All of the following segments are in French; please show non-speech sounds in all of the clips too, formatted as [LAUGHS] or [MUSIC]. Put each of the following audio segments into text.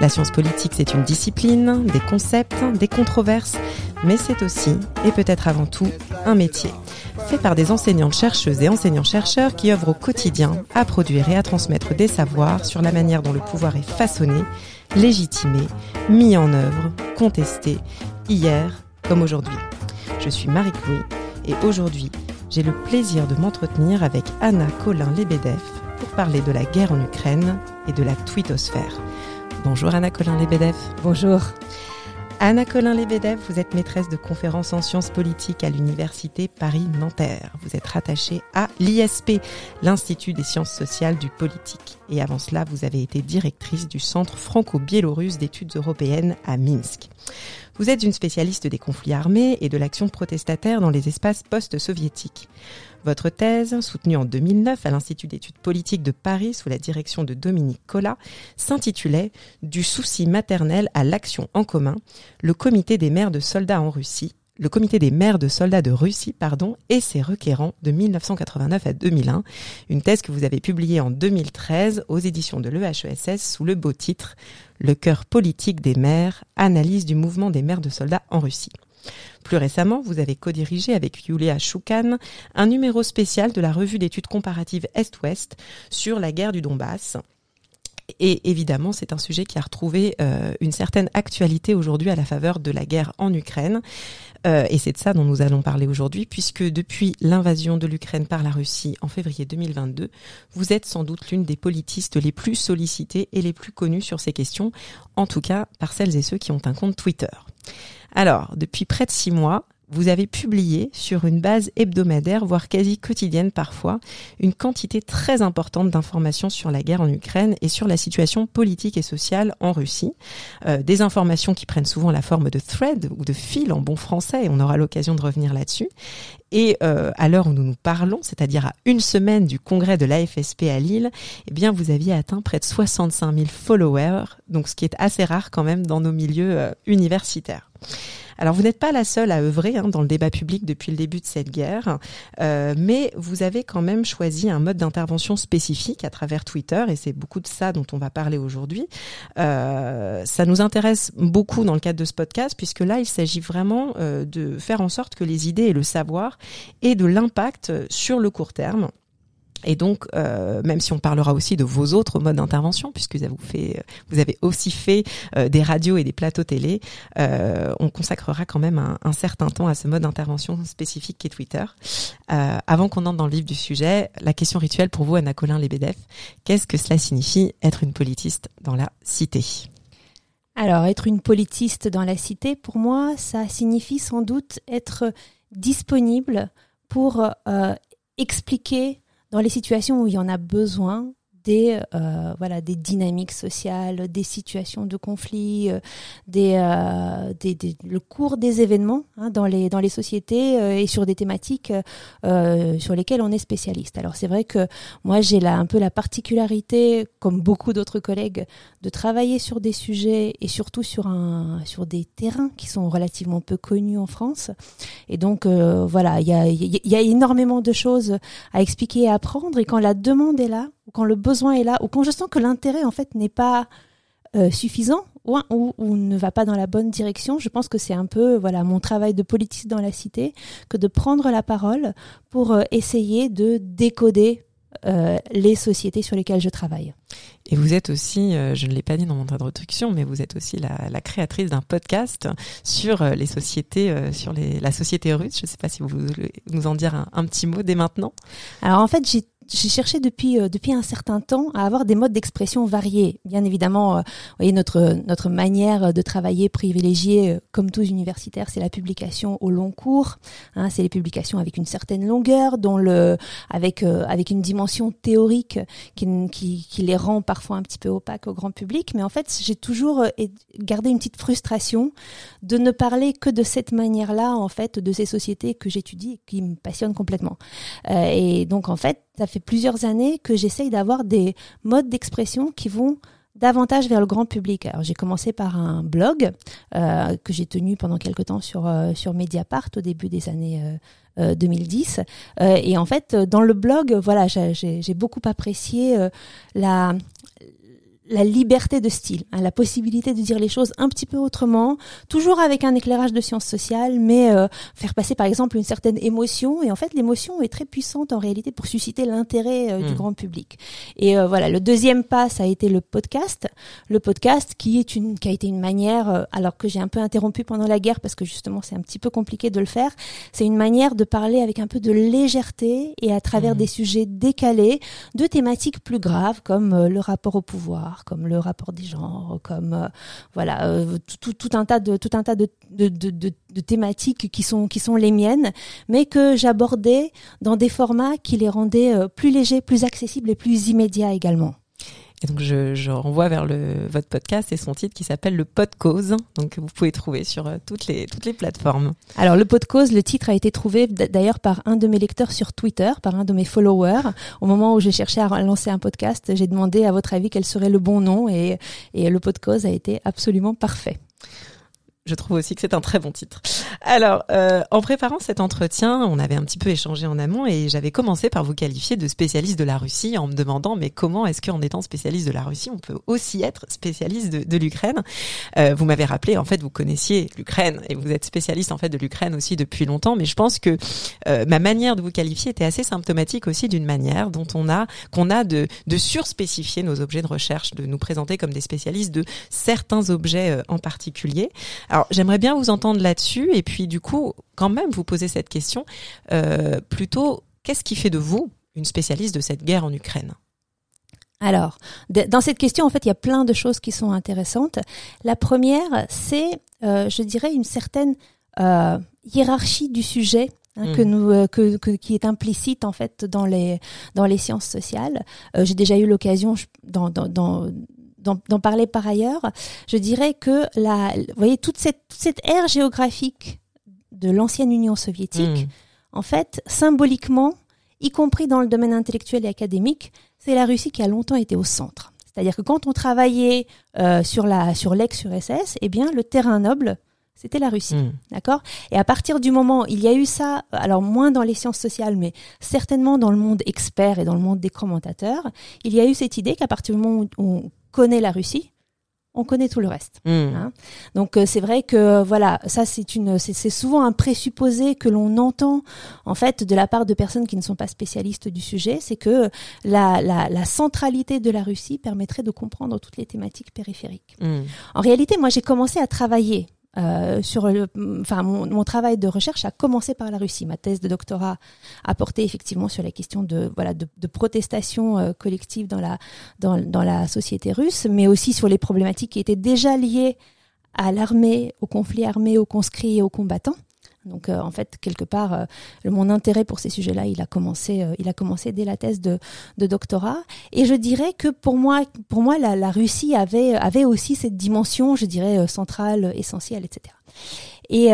La science politique, c'est une discipline, des concepts, des controverses, mais c'est aussi, et peut-être avant tout, un métier fait par des enseignantes chercheuses et enseignants-chercheurs qui œuvrent au quotidien à produire et à transmettre des savoirs sur la manière dont le pouvoir est façonné, légitimé, mis en œuvre, contesté, hier comme aujourd'hui. Je suis Marie-Chloé et aujourd'hui, j'ai le plaisir de m'entretenir avec Anna Colin-Lebedev pour parler de la guerre en Ukraine et de la twittosphère. Bonjour Anna Colin-Lebedev. Bonjour. Anna Colin-Lebedev, vous êtes maîtresse de conférences en sciences politiques à l'Université Paris-Nanterre. Vous êtes rattachée à l'ISP, l'Institut des sciences sociales du politique. Et avant cela, vous avez été directrice du Centre franco-biélorusse d'études européennes à Minsk. Vous êtes une spécialiste des conflits armés et de l'action protestataire dans les espaces post-soviétiques. Votre thèse, soutenue en 2009 à l'Institut d'études politiques de Paris sous la direction de Dominique Collat, s'intitulait Du souci maternel à l'action en commun, le comité des maires de soldats en Russie, le comité des maires de soldats de Russie, pardon, et ses requérants de 1989 à 2001, une thèse que vous avez publiée en 2013 aux éditions de l'EHESS sous le beau titre Le cœur politique des maires, analyse du mouvement des maires de soldats en Russie. Plus récemment, vous avez co-dirigé avec Yulia Choukan un numéro spécial de la revue d'études comparatives Est-Ouest sur la guerre du Donbass, et évidemment, c'est un sujet qui a retrouvé euh, une certaine actualité aujourd'hui à la faveur de la guerre en Ukraine. Euh, et c'est de ça dont nous allons parler aujourd'hui, puisque depuis l'invasion de l'Ukraine par la Russie en février 2022, vous êtes sans doute l'une des politistes les plus sollicitées et les plus connues sur ces questions, en tout cas par celles et ceux qui ont un compte Twitter. Alors, depuis près de six mois, vous avez publié sur une base hebdomadaire, voire quasi quotidienne parfois, une quantité très importante d'informations sur la guerre en Ukraine et sur la situation politique et sociale en Russie. Euh, des informations qui prennent souvent la forme de thread ou de fil en bon français, et on aura l'occasion de revenir là-dessus. Et euh, à l'heure où nous nous parlons, c'est-à-dire à une semaine du congrès de l'AFSP à Lille, eh bien vous aviez atteint près de 65 000 followers, donc ce qui est assez rare quand même dans nos milieux euh, universitaires. Alors vous n'êtes pas la seule à œuvrer hein, dans le débat public depuis le début de cette guerre, euh, mais vous avez quand même choisi un mode d'intervention spécifique à travers Twitter, et c'est beaucoup de ça dont on va parler aujourd'hui. Euh, ça nous intéresse beaucoup dans le cadre de ce podcast, puisque là, il s'agit vraiment euh, de faire en sorte que les idées et le savoir aient de l'impact sur le court terme et donc, euh, même si on parlera aussi de vos autres modes d'intervention, puisque vous, avez aussi fait euh, des radios et des plateaux télé, euh, on consacrera quand même un, certain temps à ce mode d'intervention spécifique qu'est Twitter. Euh, avant qu'on entre dans le vif du sujet, la question rituelle pour vous, Anna Colin Lebedev, qu'est-ce que cela signifie être une politiste dans la cité? Alors, être une politiste dans la cité, pour moi, ça signifie sans doute être disponible pour expliquer dans les situations où il y en a besoin, des euh, voilà des dynamiques sociales, des situations de conflit, euh, des, euh, des, des, le cours des événements hein, dans les dans les sociétés euh, et sur des thématiques euh, sur lesquelles on est spécialiste. Alors c'est vrai que moi j'ai là un peu la particularité, comme beaucoup d'autres collègues, de travailler sur des sujets et surtout sur un sur des terrains qui sont relativement peu connus en France. Et donc voilà, il y a y a énormément de choses à expliquer et à apprendre. Et quand la demande est là, quand le besoin est là, ou quand je sens que l'intérêt en fait n'est pas euh, suffisant ou, ou, ne va pas dans la bonne direction, je pense que c'est un peu voilà mon travail de politique dans la cité que de prendre la parole pour euh, essayer de décoder euh, les sociétés sur lesquelles je travaille. Et vous êtes aussi, euh, je ne l'ai pas dit dans mon introduction, mais vous êtes aussi la, la créatrice d'un podcast sur euh, les sociétés, sur les, la société russe. Je ne sais pas si vous voulez nous en dire un, un, petit mot dès maintenant. Alors en fait, j'ai cherché depuis euh, depuis un certain temps à avoir des modes d'expression variés. Bien évidemment, euh, voyez notre notre manière de travailler privilégiée, euh, comme tous universitaires, c'est la publication au long cours. Hein, c'est les publications avec une certaine longueur, avec avec une dimension théorique qui, qui, qui les rend parfois un petit peu opaques au grand public. Mais en fait, j'ai toujours gardé une petite frustration de ne parler que de cette manière-là, en fait, de ces sociétés que j'étudie et qui me passionnent complètement. et donc, en fait, ça fait plusieurs années que j'essaye d'avoir des modes d'expression qui vont davantage vers le grand public. Alors j'ai commencé par un blog euh, que j'ai tenu pendant quelque temps sur euh, sur Mediapart au début des années euh, 2010 euh, euh, et en fait dans le blog voilà j'ai beaucoup apprécié la la liberté de style, hein, la possibilité de dire les choses un petit peu autrement, toujours avec un éclairage de sciences sociales, mais euh, faire passer par exemple une certaine émotion. Et en fait, l'émotion est très puissante en réalité pour susciter l'intérêt euh, du hmm. grand public. Et euh, voilà, le deuxième pas, ça a été le podcast. Le podcast qui est une, qui a été une manière, alors que j'ai un peu interrompu pendant la guerre parce que justement c'est un petit peu compliqué de le faire. C'est une manière de parler avec un peu de légèreté et à travers hmm. des sujets décalés, de thématiques plus graves comme le rapport au pouvoir comme le rapport des genres, comme euh, voilà euh, tout, un tas de tout un tas thématiques qui sont qui sont les miennes, mais que j'abordais dans des formats qui les rendaient euh, plus légers, plus accessibles et plus immédiats également. Et donc je, je, renvoie vers le, votre podcast et son titre qui s'appelle le Podcause, donc vous pouvez trouver sur euh, toutes les toutes les plateformes. Alors le Podcause, le titre a été trouvé d'ailleurs par un de mes lecteurs sur Twitter, par un de mes followers. Au moment où j'ai cherché à lancer un podcast, j'ai demandé à votre avis quel serait le bon nom et, et le Podcause a été absolument parfait. Je trouve aussi que c'est un très bon titre. Alors, euh, en préparant cet entretien, on avait un petit peu échangé en amont et j'avais commencé par vous qualifier de spécialiste de la Russie en me demandant mais comment est-ce qu'en étant spécialiste de la Russie, on peut aussi être spécialiste de, de l'Ukraine? Euh, Vous m'avez rappelé, en fait, vous connaissiez l'Ukraine et vous êtes spécialiste en fait de l'Ukraine aussi depuis longtemps, mais je pense que euh, ma manière de vous qualifier était assez symptomatique aussi d'une manière dont on a qu'on a de, de surspécifier nos objets de recherche, de nous présenter comme des spécialistes de certains objets euh, en particulier. Alors j'aimerais bien vous entendre là-dessus et puis du coup quand même vous poser cette question euh, plutôt qu'est-ce qui fait de vous une spécialiste de cette guerre en Ukraine? Alors, dans cette question, en fait, il y a plein de choses qui sont intéressantes. La première, c'est, euh, je dirais, une certaine euh, hiérarchie du sujet hein, que hmm. nous euh, que, que, qui est implicite en fait dans les dans les sciences sociales. Euh, J'ai déjà eu l'occasion dans, dans, dans d'en parler par ailleurs, je dirais que la, vous voyez, toute cette, cette ère géographique de l'ancienne Union soviétique, hmm. en fait, symboliquement, y compris dans le domaine intellectuel et académique, c'est la Russie qui a longtemps été au centre. C'est-à-dire que quand on travaillait euh, sur la sur l'ex-URSS, eh bien, le terrain noble, c'était la Russie, hmm. d'accord? Et à partir du moment, il y a eu ça, alors moins dans les sciences sociales, mais certainement dans le monde expert et dans le monde des commentateurs, il y a eu cette idée qu'à partir du moment où on connaît la Russie, on connaît tout le reste. Hmm. Hein. Donc euh, c'est vrai que voilà, ça c'est une, c'est souvent un présupposé que l'on entend en fait de la part de personnes qui ne sont pas spécialistes du sujet, c'est que la, la, centralité de la Russie permettrait de comprendre toutes les thématiques périphériques. Hmm. En réalité, moi j'ai commencé à travailler euh, sur le, enfin mon, mon, travail de recherche a commencé par la Russie. Ma thèse de doctorat a porté effectivement sur la question de voilà de, de protestation euh, collective dans la dans, dans la société russe, mais aussi sur les problématiques qui étaient déjà liées à l'armée, au conflit armé, aux conscrits et aux combattants. Donc euh, en fait quelque part euh, mon intérêt pour ces sujets-là il a commencé euh, il a commencé dès la thèse de, de, doctorat et je dirais que pour moi pour moi la, la Russie avait avait aussi cette dimension je dirais centrale essentielle etc. Et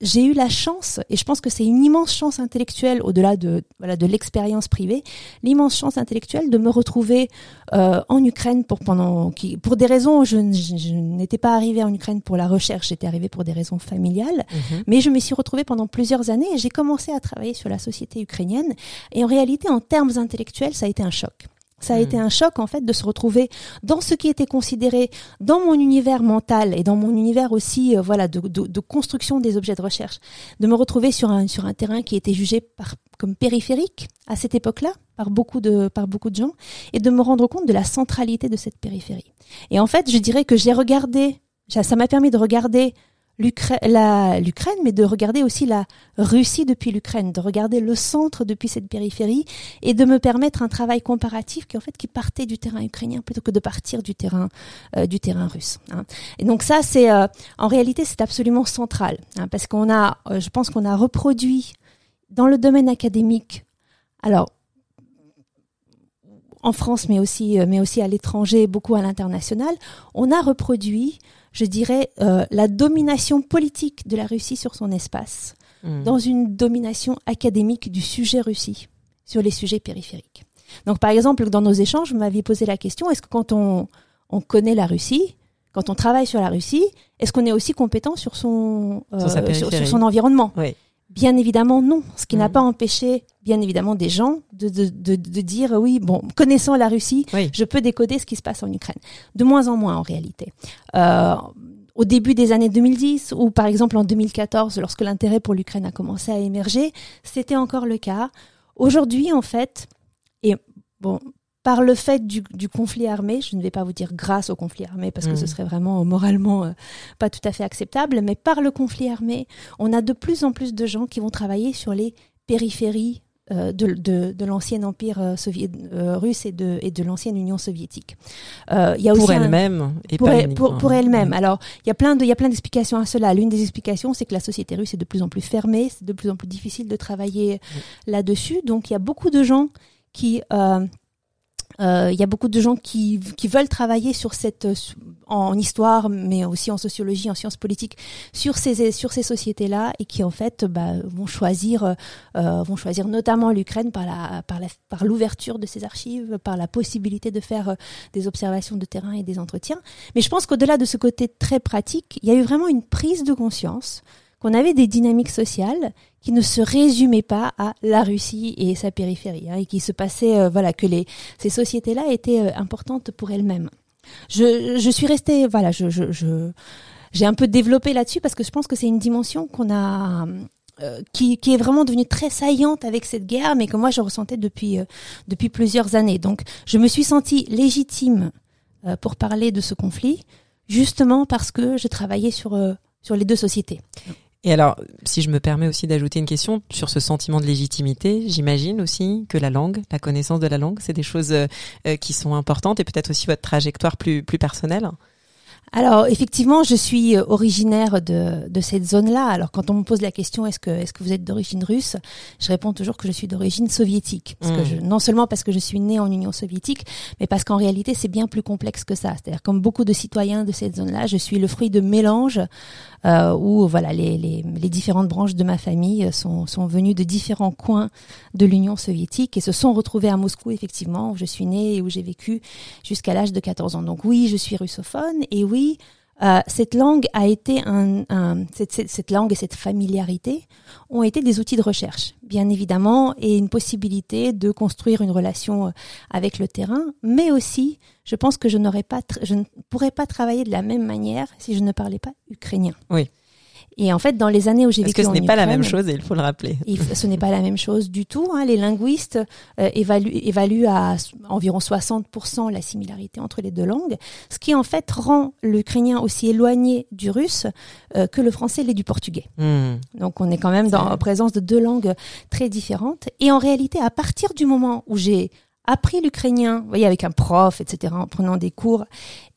j'ai eu la chance, et je pense que c'est une immense chance intellectuelle au-delà de voilà de l'expérience privée, l'immense chance intellectuelle de me retrouver euh, en Ukraine pour pendant qui pour des raisons je, je, n'étais pas arrivée en Ukraine pour la recherche, j'étais arrivée pour des raisons familiales, mhm. mais je me suis retrouvée pendant plusieurs années et j'ai commencé à travailler sur la société ukrainienne et en réalité en termes intellectuels ça a été un choc. Ça a hmm. été un choc en fait de se retrouver dans ce qui était considéré dans mon univers mental et dans mon univers aussi euh, voilà de, de, de, construction des objets de recherche, de me retrouver sur un sur un terrain qui était jugé par, comme périphérique à cette époque-là par beaucoup de par beaucoup de gens et de me rendre compte de la centralité de cette périphérie. Et en fait, je dirais que j'ai regardé ça m'a permis de regarder l'Ukraine, mais de regarder aussi la Russie depuis l'Ukraine, de regarder le centre depuis cette périphérie et de me permettre un travail comparatif qui en fait qui partait du terrain ukrainien plutôt que de partir du terrain euh, du terrain russe. Hein. Et donc ça, c'est euh, en réalité c'est absolument central hein, parce qu'on a, euh, je pense qu'on a reproduit dans le domaine académique, alors en France, mais aussi, mais aussi à l'étranger, beaucoup à l'international, on a reproduit je dirais, euh, la domination politique de la Russie sur son espace, hmm. dans une domination académique du sujet Russie sur les sujets périphériques. Donc, par exemple, dans nos échanges, vous m'aviez posé la question est-ce que quand on, on connaît la Russie, quand on travaille sur la Russie, est-ce qu'on est aussi compétent sur son, euh, sur, son environnement? Oui. Bien évidemment non, ce qui n'a mm. pas empêché bien évidemment des gens de, de, de, de, dire oui, bon, connaissant la Russie, je peux décoder ce qui se passe en Ukraine. De moins en moins en réalité. Euh, au début des années 2010 ou par exemple en 2014, lorsque l'intérêt pour l'Ukraine a commencé à émerger, c'était encore le cas. Aujourd'hui, en fait, et bon, par le fait du, conflit armé, je ne vais pas vous dire grâce au conflit armé parce que ce mm. serait vraiment moralement euh, pas tout à fait acceptable, mais par le conflit armé, on a de plus en plus de gens qui vont travailler sur les périphéries euh, de, de, l'ancien empire euh, russe et de, et de l'ancienne Union soviétique. y a pour elle-même et pour, elle, pour, pour elle-même. Alors, il y a plein de, il y a plein d'explications à cela. L'une des explications, c'est que la société russe est de plus en plus fermée, c'est de plus en plus difficile de travailler là-dessus. Donc, il y a beaucoup de gens qui il euh, y a beaucoup de gens qui, qui veulent travailler sur cette euh, en histoire, mais aussi en sociologie, en sciences politiques, sur ces sur ces sociétés-là et qui en fait bah, vont choisir euh, vont choisir notamment l'Ukraine par la par la par l'ouverture de ses archives, par la possibilité de faire des observations de terrain et des entretiens. Mais je pense qu'au-delà de ce côté très pratique, il y a eu vraiment une prise de conscience qu'on avait des dynamiques sociales qui ne se résumaient pas à la Russie et sa périphérie, hein, et qui se passait, euh, voilà, que les, ces sociétés-là étaient euh, importantes pour elles-mêmes. Je, je suis restée, voilà, je, je, je j'ai un peu développé là-dessus parce que je pense que c'est une dimension qu'on a euh, qui, qui, est vraiment devenue très saillante avec cette guerre, mais que moi je ressentais depuis depuis plusieurs années. Donc je me suis sentie légitime pour parler de ce conflit, justement parce que je travaillais sur sur les deux sociétés. Et alors, si je me permets aussi d'ajouter une question sur ce sentiment de légitimité, j'imagine aussi que la langue, la connaissance de la langue, c'est des choses euh, euh, qui sont importantes et peut-être aussi votre trajectoire plus, plus personnelle. Alors effectivement, je suis euh, originaire de, de cette zone-là. Alors quand on me pose la question est-ce que est-ce que vous êtes d'origine russe, je réponds toujours que je suis d'origine soviétique. Parce que mmh. je, non seulement parce que je suis née en Union soviétique, mais parce qu'en réalité c'est bien plus complexe que ça. C'est-à-dire comme beaucoup de citoyens de cette zone-là, je suis le fruit de mélange euh, où voilà les, les, les, différentes branches de ma famille sont, sont venues de différents coins de l'Union soviétique et se sont retrouvées à Moscou effectivement où je suis née et où j'ai vécu jusqu'à l'âge de 14 ans. Donc oui, je suis russophone et oui euh, cette langue a été un, cette, langue et cette familiarité ont été des outils de recherche, bien évidemment, et une possibilité de construire une relation euh, avec le terrain, mais aussi, je pense que je n'aurais pas, je ne pourrais pas travailler de la même manière si je ne parlais pas ukrainien. Oui. Et en fait, dans les années où j'ai vécu Parce que ce n'est pas la même chose, et il faut le rappeler. ce n'est pas la même chose du tout. Hein. Les linguistes euh, évaluent, évaluent, à environ 60% la similarité entre les deux langues, ce qui en fait rend l'ukrainien aussi éloigné du russe euh, que le français l'est du portugais. Hmm. Donc on est quand même dans la présence de deux langues très différentes. Et en réalité, à partir du moment où j'ai appris l'ukrainien, vous voyez, avec un prof, etc., en prenant des cours,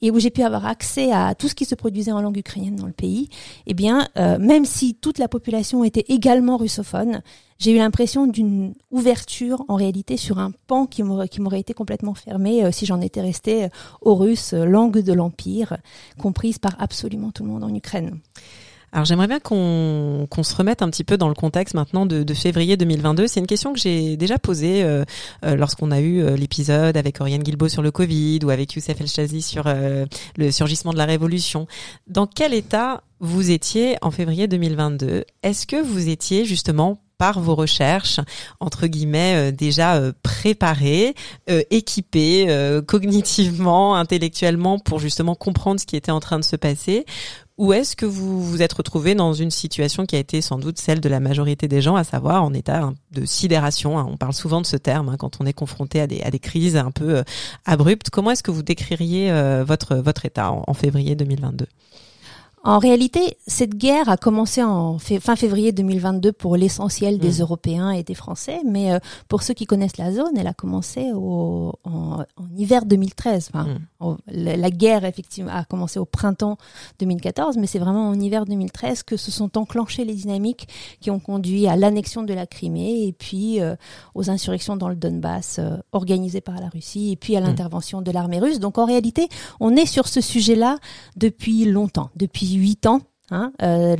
et où j'ai pu avoir accès à tout ce qui se produisait en langue ukrainienne dans le pays, eh bien, euh, même si toute la population était également russophone, j'ai eu l'impression d'une ouverture en réalité sur un pan qui m'aurait été complètement fermé euh, si j'en étais restée aux Russes, langue de l'empire, comprise par absolument tout le monde en Ukraine. Alors j'aimerais bien qu'on se remette un petit peu dans le contexte maintenant de, de février 2022. C'est une question que j'ai déjà posée euh, euh, lorsqu'on a eu euh, l'épisode avec Oriane Guilbeault sur le Covid ou avec Youssef El Chazi sur le surgissement de la révolution. Dans quel état vous étiez en février 2022 Est-ce que vous étiez justement par vos recherches, entre guillemets, déjà euh, préparés, équipés cognitivement, intellectuellement, pour justement comprendre ce qui était en train de se passer? Ou est-ce que vous vous êtes retrouvé dans une situation qui a été sans doute celle de la majorité des gens, à savoir en état hein, de sidération hein. On parle souvent de ce terme hein, quand on est confronté à des, crises un peu euh, abruptes. Comment est-ce que vous décririez euh, votre, votre état en, février 2022 En réalité, cette guerre a commencé en fin février 2022 pour l'essentiel des mmh. Européens et des Français, mais euh, pour ceux qui connaissent la zone, elle a commencé au, en, hiver 2013. Enfin, mmh. la, guerre effectivement a commencé au printemps 2014, mais c'est vraiment en hiver 2013 que se sont enclenchées les dynamiques qui ont conduit à l'annexion de la Crimée et puis euh, aux insurrections dans le Donbass euh, organisées par la Russie et puis à mmh. l'intervention de l'armée russe. Donc en réalité, on est sur ce sujet-là depuis longtemps, depuis huit ans. Hein, euh,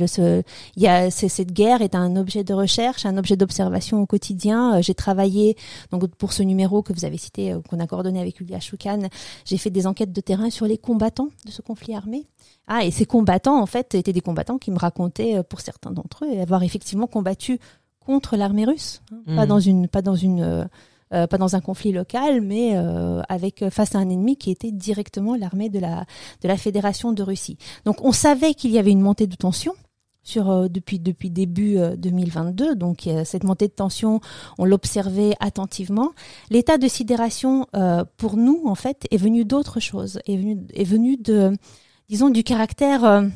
y a, cette guerre est un objet de recherche, un objet d'observation au quotidien. Euh, j'ai travaillé donc pour ce numéro que vous avez cité, euh, qu'on a coordonné avec Julia Choukan. J'ai fait des enquêtes de terrain sur les combattants de ce conflit armé. Ah, et ces combattants en fait étaient des combattants qui me racontaient, pour certains d'entre eux, avoir effectivement combattu contre l'armée russe, hein, pas mmh. dans une, pas dans une euh, pas dans un conflit local, mais euh, avec euh, face à un ennemi qui était directement l'armée de la de la Fédération de Russie. Donc on savait qu'il y avait une montée de tension sur depuis depuis début 2022. Donc cette montée de tension, on l'observait attentivement. L'état de sidération pour nous en fait est venu d'autre chose, est venu est venu de disons du caractère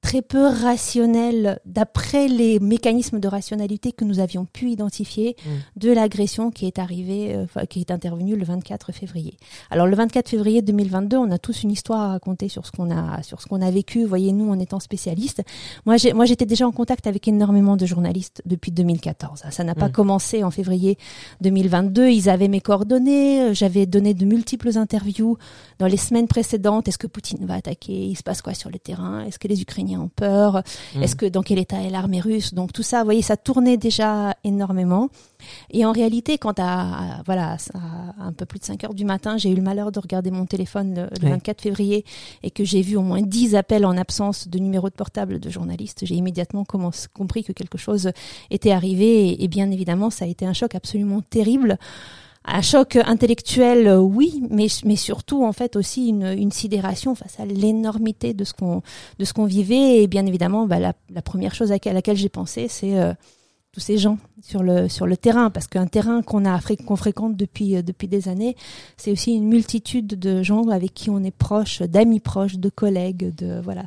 très peu rationnel d'après les mécanismes de rationalité que nous avions pu identifier mm. de l'agression qui est arrivée, euh, qui est intervenue le 24 février. Alors le 24 février 2022, on a tous une histoire à raconter sur ce qu'on a, sur ce qu'on a vécu. Voyez, nous, en étant spécialistes. Moi, j'ai, moi, j'étais déjà en contact avec énormément de journalistes depuis 2014. Ça n'a pas mm. commencé en février 2022. Ils avaient mes coordonnées. J'avais donné de multiples interviews dans les semaines précédentes. Est-ce que Poutine va attaquer? Il se passe quoi sur le terrain? Est-ce que les Ukrainiens en peur. Mm. Est-ce que dans quel état est l'armée russe? Donc tout ça, vous voyez, ça tournait déjà énormément. Et en réalité, quand à, voilà, à un peu plus de 5 heures du matin, j'ai eu le malheur de regarder mon téléphone le, 24 février et que j'ai vu au moins 10 appels en absence de numéro de portable de journalistes, j'ai immédiatement compris que quelque chose était arrivé. Et bien évidemment, ça a été un choc absolument terrible un choc intellectuel, euh, oui, mais, surtout en fait aussi une, une sidération face à l'énormité de ce qu'on de ce qu'on vivait. Et bien évidemment bah, la, la première chose à laquelle j'ai pensé c'est euh, tous ces gens sur le sur le terrain parce qu'un terrain qu'on a qu'on fréquente depuis euh, depuis des années c'est aussi une multitude de gens avec qui on est proche d'amis proches de collègues de voilà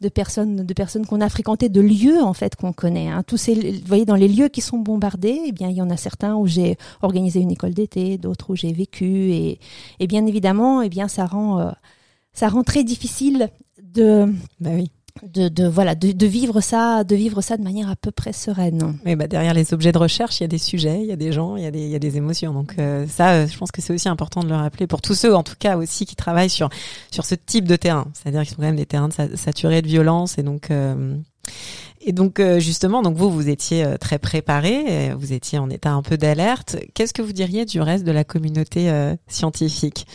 de personnes de personnes qu'on a fréquentées de lieux en fait qu'on connaît hein. tous ces vous voyez dans les lieux qui sont bombardés eh bien il y en a certains où j'ai organisé une école d'été d'autres où j'ai vécu et, et bien évidemment eh bien ça rend euh, ça rend très difficile de bah oui de, de voilà de, de, vivre ça de vivre ça de manière à peu près sereine. Mais bah derrière les objets de recherche il y a des sujets il y a des gens il y a des il y a des émotions. Donc euh, ça euh, je pense que c'est aussi important de le rappeler pour tous ceux en tout cas aussi qui travaillent sur sur ce type de terrain. C'est-à-dire qu'ils sont quand même des terrains saturés de violence et donc euh, et donc justement, donc vous, vous étiez très préparé, vous étiez en état un peu d'alerte. Qu'est-ce que vous diriez du reste de la communauté scientifique?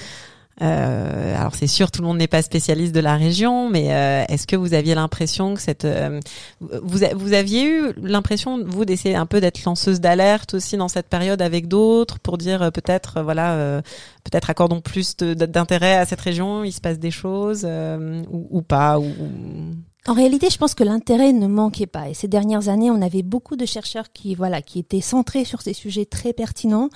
Euh, alors c'est sûr, tout le monde n'est pas spécialiste de la région, mais euh, est-ce que vous aviez l'impression que cette, euh, vous, vous aviez eu l'impression vous d'essayer un peu d'être lanceuse d'alerte aussi dans cette période avec d'autres pour dire peut-être voilà peut-être accordons plus d'intérêt à cette région, il se passe des choses ou, ou, pas ou... En réalité, je pense que l'intérêt ne manquait pas. Et ces dernières années, on avait beaucoup de chercheurs qui, voilà, qui étaient centrés sur ces sujets très pertinents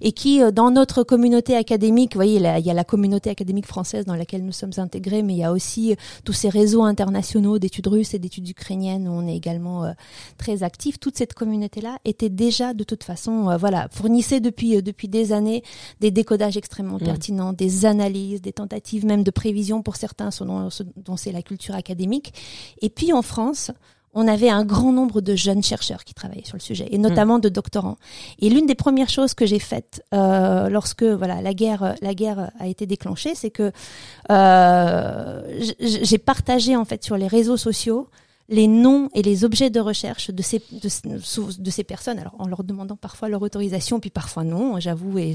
et qui, euh, dans notre communauté académique, vous voyez, il y a la communauté académique française dans laquelle nous sommes intégrés, mais il y a aussi euh, tous ces réseaux internationaux d'études russes et d'études ukrainiennes où on est également euh, très actifs. Toute cette communauté-là était déjà, de toute façon, voilà, fournissait depuis depuis des années des décodages extrêmement mmh. pertinents, des analyses, des tentatives même de prévision pour certains, selon dont c'est la culture académique. Et puis en France, on avait un grand nombre de jeunes chercheurs qui travaillaient sur le sujet, et notamment de doctorants. Et l'une des premières choses que j'ai faites euh, lorsque voilà la guerre la guerre a été déclenchée, c'est que euh, j'ai partagé en fait sur les réseaux sociaux les noms et les objets de recherche de ces de, ces personnes alors en leur demandant parfois leur autorisation puis parfois non j'avoue et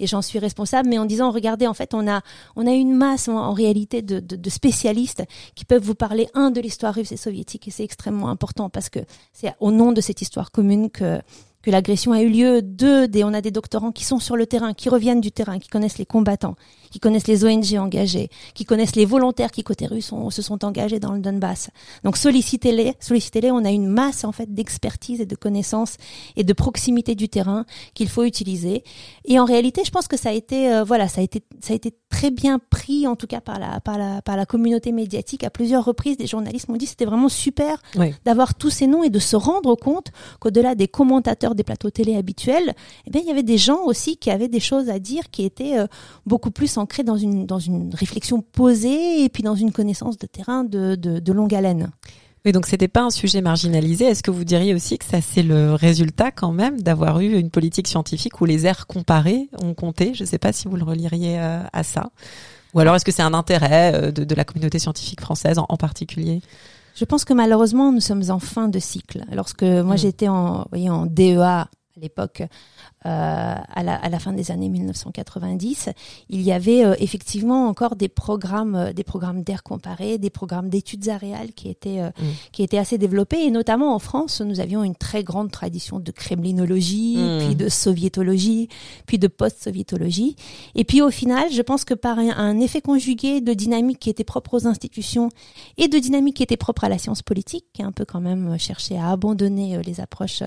et j'en suis responsable mais en disant regardez en fait on a on a une masse en, réalité de, de, spécialistes qui peuvent vous parler un de l'histoire russe et soviétique et c'est extrêmement important parce que c'est au nom de cette histoire commune que que l'agression a eu lieu. Deux, des, on a des doctorants qui sont sur le terrain, qui reviennent du terrain, qui connaissent les combattants, qui connaissent les ONG engagés, qui connaissent les volontaires qui côté russe se sont engagés dans le Donbass. Donc sollicitez-les, sollicitez-les. On a une masse en fait d'expertise et de connaissances et de proximité du terrain qu'il faut utiliser. Et en réalité, je pense que ça a été, euh, voilà, ça a été, ça a été très bien pris en tout cas par la, par la, par la communauté médiatique à plusieurs reprises. Des journalistes m'ont dit c'était vraiment super d'avoir tous ces noms et de se rendre compte qu'au-delà des commentateurs des plateaux télé habituels, eh bien, il y avait des gens aussi qui avaient des choses à dire qui étaient euh, beaucoup plus ancrés dans une, dans une réflexion posée et puis dans une connaissance de terrain de, de, de longue haleine. Oui, donc c'était pas un sujet marginalisé. Est-ce que vous diriez aussi que ça c'est le résultat quand même d'avoir eu une politique scientifique où les aires comparées ont compté? Je ne sais pas si vous le reliriez euh, à ça. Ou alors est-ce que c'est un intérêt euh, de, de, la communauté scientifique française en, en particulier? Je pense que malheureusement, nous sommes en fin de cycle. Lorsque moi mm. j'étais en, voyez, en DEA à l'époque, à, la, à, la, fin des années 1990, il y avait euh, effectivement encore des programmes, euh, des programmes d'air comparé, des programmes d'études aréales qui étaient mm. qui étaient assez développés et notamment en France, nous avions une très grande tradition de kremlinologie, mm. puis de soviétologie, puis de post-soviétologie. Et puis au final, je pense que par un, un, effet conjugué de dynamique qui était propre aux institutions et de dynamique qui était propre à la science politique, qui a un peu quand même cherché à abandonner les approches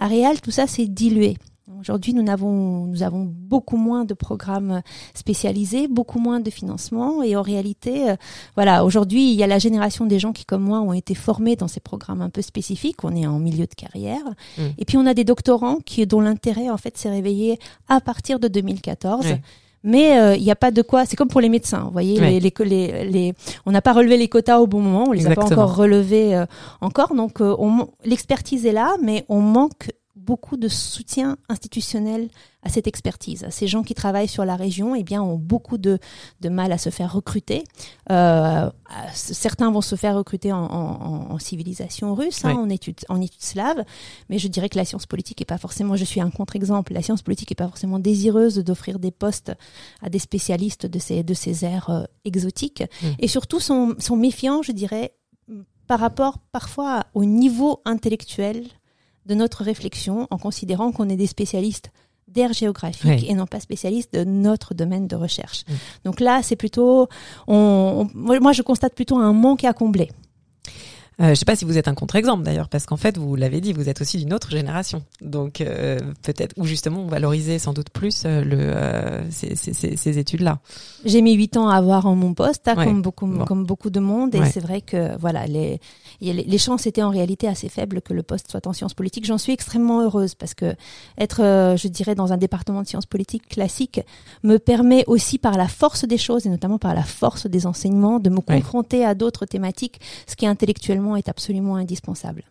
aréales, tout ça s'est dilué. Aujourd'hui, nous avons, nous avons beaucoup moins de programmes spécialisés, beaucoup moins de financement. Et en réalité, euh, voilà, aujourd'hui, il y a la génération des gens qui, comme moi, ont été formés dans ces programmes un peu spécifiques. On est en milieu de carrière. Mmh. Et puis, on a des doctorants qui, dont l'intérêt, en fait, s'est réveillé à partir de 2014. Mais euh, il n'y a pas de quoi. C'est comme pour les médecins. Vous voyez, les, les, les, on n'a pas relevé les quotas au bon moment. On les a pas encore relevés euh, encore. Donc, l'expertise est là, mais on manque beaucoup de soutien institutionnel à cette expertise. Ces gens qui travaillent sur la région, eh bien, ont beaucoup de, de mal à se faire recruter. Euh, certains vont se faire recruter en, en, en civilisation russe, hein, en études en études slaves, mais je dirais que la science politique est pas forcément. Je suis un contre-exemple. La science politique est pas forcément désireuse d'offrir des postes à des spécialistes de ces de ces aires euh, exotiques, mmh. et surtout sont, sont méfiants, je dirais, par rapport parfois au niveau intellectuel de notre réflexion en considérant qu'on est des spécialistes d'air géographique et non pas spécialistes de notre domaine de recherche. Donc là, c'est plutôt, on, moi je constate plutôt un manque à combler. Euh, je ne sais pas si vous êtes un contre-exemple d'ailleurs, parce qu'en fait, vous l'avez dit, vous êtes aussi d'une autre génération. Donc euh, peut-être, ou justement, on valorisait sans doute plus euh, le, ces, ces, ces études-là. J'ai mis huit ans à avoir en mon poste, hein, comme beaucoup, comme beaucoup de monde, et c'est vrai que voilà, les, les chances étaient en réalité assez faibles que le poste soit en sciences politiques. J'en suis extrêmement heureuse parce que être, je dirais, dans un département de sciences politiques classique me permet aussi par la force des choses et notamment par la force des enseignements de me confronter à d'autres thématiques, ce qui intellectuellement est absolument indispensable.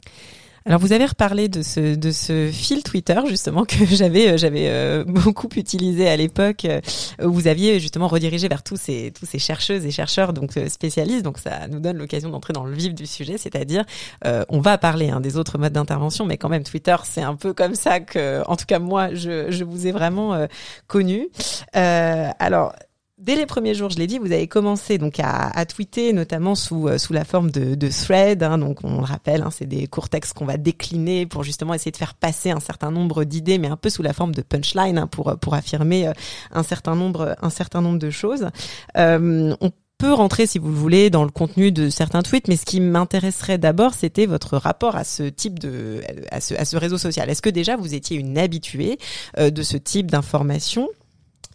Alors vous avez reparlé de ce de ce fil Twitter justement [LAUGHS] que j'avais euh, j'avais euh, beaucoup utilisé à l'époque euh, où vous aviez justement redirigé vers tous ces tous ces chercheuses et chercheurs donc spécialistes donc ça nous donne l'occasion d'entrer dans le vif du sujet c'est-à-dire on va parler hein, des autres modes d'intervention mais quand même Twitter c'est un peu comme ça que en tout cas moi je je vous ai vraiment connu alors Dès les premiers jours, je l'ai dit, vous avez commencé donc à, à tweeter, notamment sous euh, sous la forme de, de thread. Hein, donc on le rappelle, hein, c'est des courts textes qu'on va décliner pour justement essayer de faire passer un certain nombre d'idées, mais un peu sous la forme de punchline hein, pour pour affirmer euh, un certain nombre un certain nombre de choses. Euh, on peut rentrer, si vous le voulez, dans le contenu de certains tweets, mais ce qui m'intéresserait d'abord, c'était votre rapport à ce type de, à ce, à ce réseau social. Est-ce que déjà vous étiez une habituée de ce type d'information?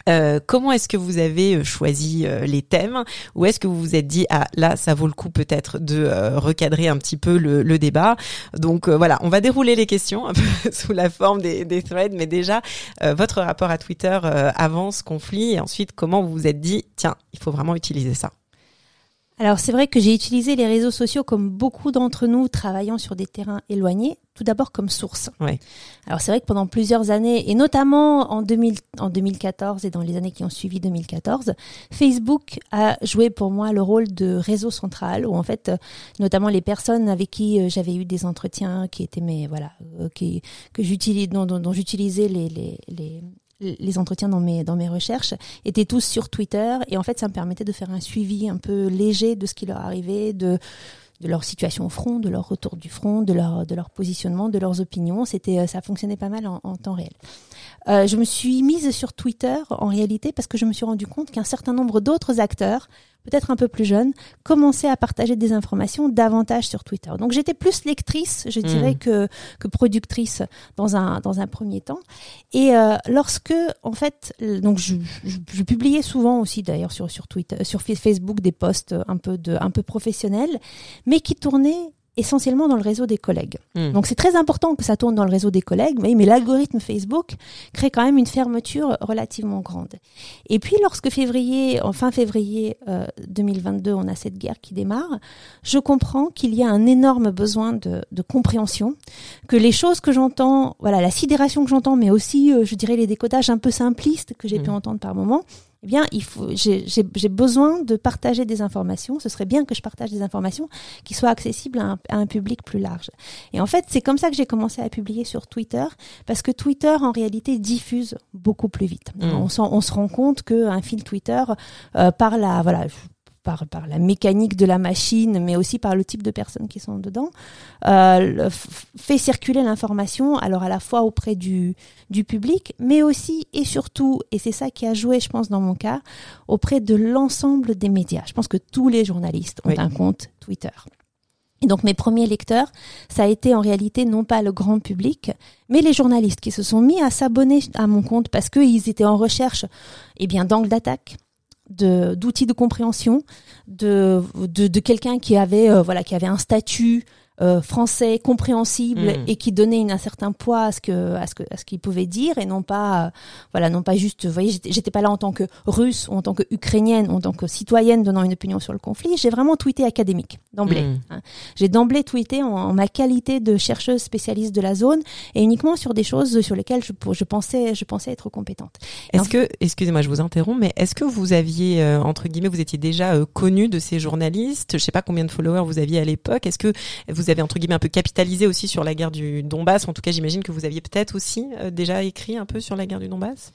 Euh, comment est-ce que vous avez euh, choisi euh, les thèmes? Ou est-ce que vous vous êtes dit ah là ça vaut le coup peut-être de recadrer un petit peu le, le débat? Donc voilà on va dérouler les questions [LAUGHS] sous la forme des, threads. Mais déjà votre rapport à Twitter avant ce conflit. Et ensuite comment vous vous êtes dit tiens il faut vraiment utiliser ça? Alors c'est vrai que j'ai utilisé les réseaux sociaux comme beaucoup d'entre nous travaillant sur des terrains éloignés, tout d'abord comme source. Ouais. Alors c'est vrai que pendant plusieurs années, et notamment en, 2000, en 2014 et dans les années qui ont suivi 2014, Facebook a joué pour moi le rôle de réseau central, où en fait, notamment les personnes avec qui euh, j'avais eu des entretiens, qui étaient mes voilà, euh, qui que j'utilise, dont, dont, dont j'utilisais les, les, les, les entretiens dans mes dans mes recherches étaient tous sur Twitter et en fait ça me permettait de faire un suivi un peu léger de ce qui leur arrivait de de leur situation au front, de leur retour du front, de leur de leur positionnement, de leurs opinions. C'était ça fonctionnait pas mal en, en temps réel. Euh, je me suis mise sur Twitter en réalité parce que je me suis rendu compte qu'un certain nombre d'autres acteurs, peut-être un peu plus jeunes, commençaient à partager des informations davantage sur Twitter. Donc j'étais plus lectrice, je dirais, Mm. que, que productrice dans un, dans un premier temps. Et euh, lorsque, en fait, donc je, je, je publiais souvent aussi d'ailleurs sur, sur Twitter, sur Fa- Facebook des posts un peu, de, un peu professionnels, mais qui tournaient essentiellement dans le réseau des collègues. Hmm. Donc c'est très important que ça tourne dans le réseau des collègues, mais, mais l'algorithme Facebook crée quand même une fermeture relativement grande. Et puis lorsque février, en fin février euh, 2022, on a cette guerre qui démarre, je comprends qu'il y a un énorme besoin de, de compréhension, que les choses que j'entends, voilà, la sidération que j'entends, mais aussi, euh, je dirais, les décodages un peu simplistes que j'ai pu Mhm. entendre par moment, eh bien, il faut, j'ai j'ai- j'ai besoin de partager des informations. Ce serait bien que je partage des informations qui soient accessibles à un, à un public plus large. Et en fait, c'est comme ça que j'ai commencé à publier sur Twitter, parce que Twitter, en réalité, diffuse beaucoup plus vite. Mm. On, s'en- on se rend compte qu'un fil Twitter, euh, par la, voilà, par, par la mécanique de la machine, mais aussi par le type de personnes qui sont dedans, euh, fait circuler l'information, alors à la fois auprès du, du public, mais aussi et surtout, et c'est ça qui a joué, je pense, dans mon cas, auprès de l'ensemble des médias. Je pense que tous les journalistes ont Oui. un compte Twitter. Et donc mes premiers lecteurs, ça a été en réalité non pas le grand public, mais les journalistes qui se sont mis à s'abonner à mon compte parce qu'ils étaient en recherche eh bien d'angles d'attaque, d'outils de compréhension, de de, quelqu'un qui avait euh, voilà qui avait un statut euh, français compréhensible Mm. et qui donnait une, un certain poids à ce que à ce que à ce qu'il pouvait dire et non pas euh, voilà non pas juste vous voyez j'étais pas là en tant que russe ou en tant que ukrainienne ou en tant que citoyenne donnant une opinion sur le conflit j'ai vraiment tweeté académique d'emblée Mm. hein. j'ai d'emblée tweeté en, en ma qualité de chercheuse spécialiste de la zone et uniquement sur des choses sur lesquelles je, je pensais je pensais être compétente Est-ce que, excusez-moi, je vous interromps, mais est-ce que vous aviez, euh, entre guillemets, vous étiez déjà euh, connu de ces journalistes? Je sais pas combien de followers vous aviez à l'époque. Est-ce que vous avez, entre guillemets, un peu capitalisé aussi sur la guerre du Donbass. En tout cas, j'imagine que vous aviez peut-être aussi euh, déjà écrit un peu sur la guerre du Donbass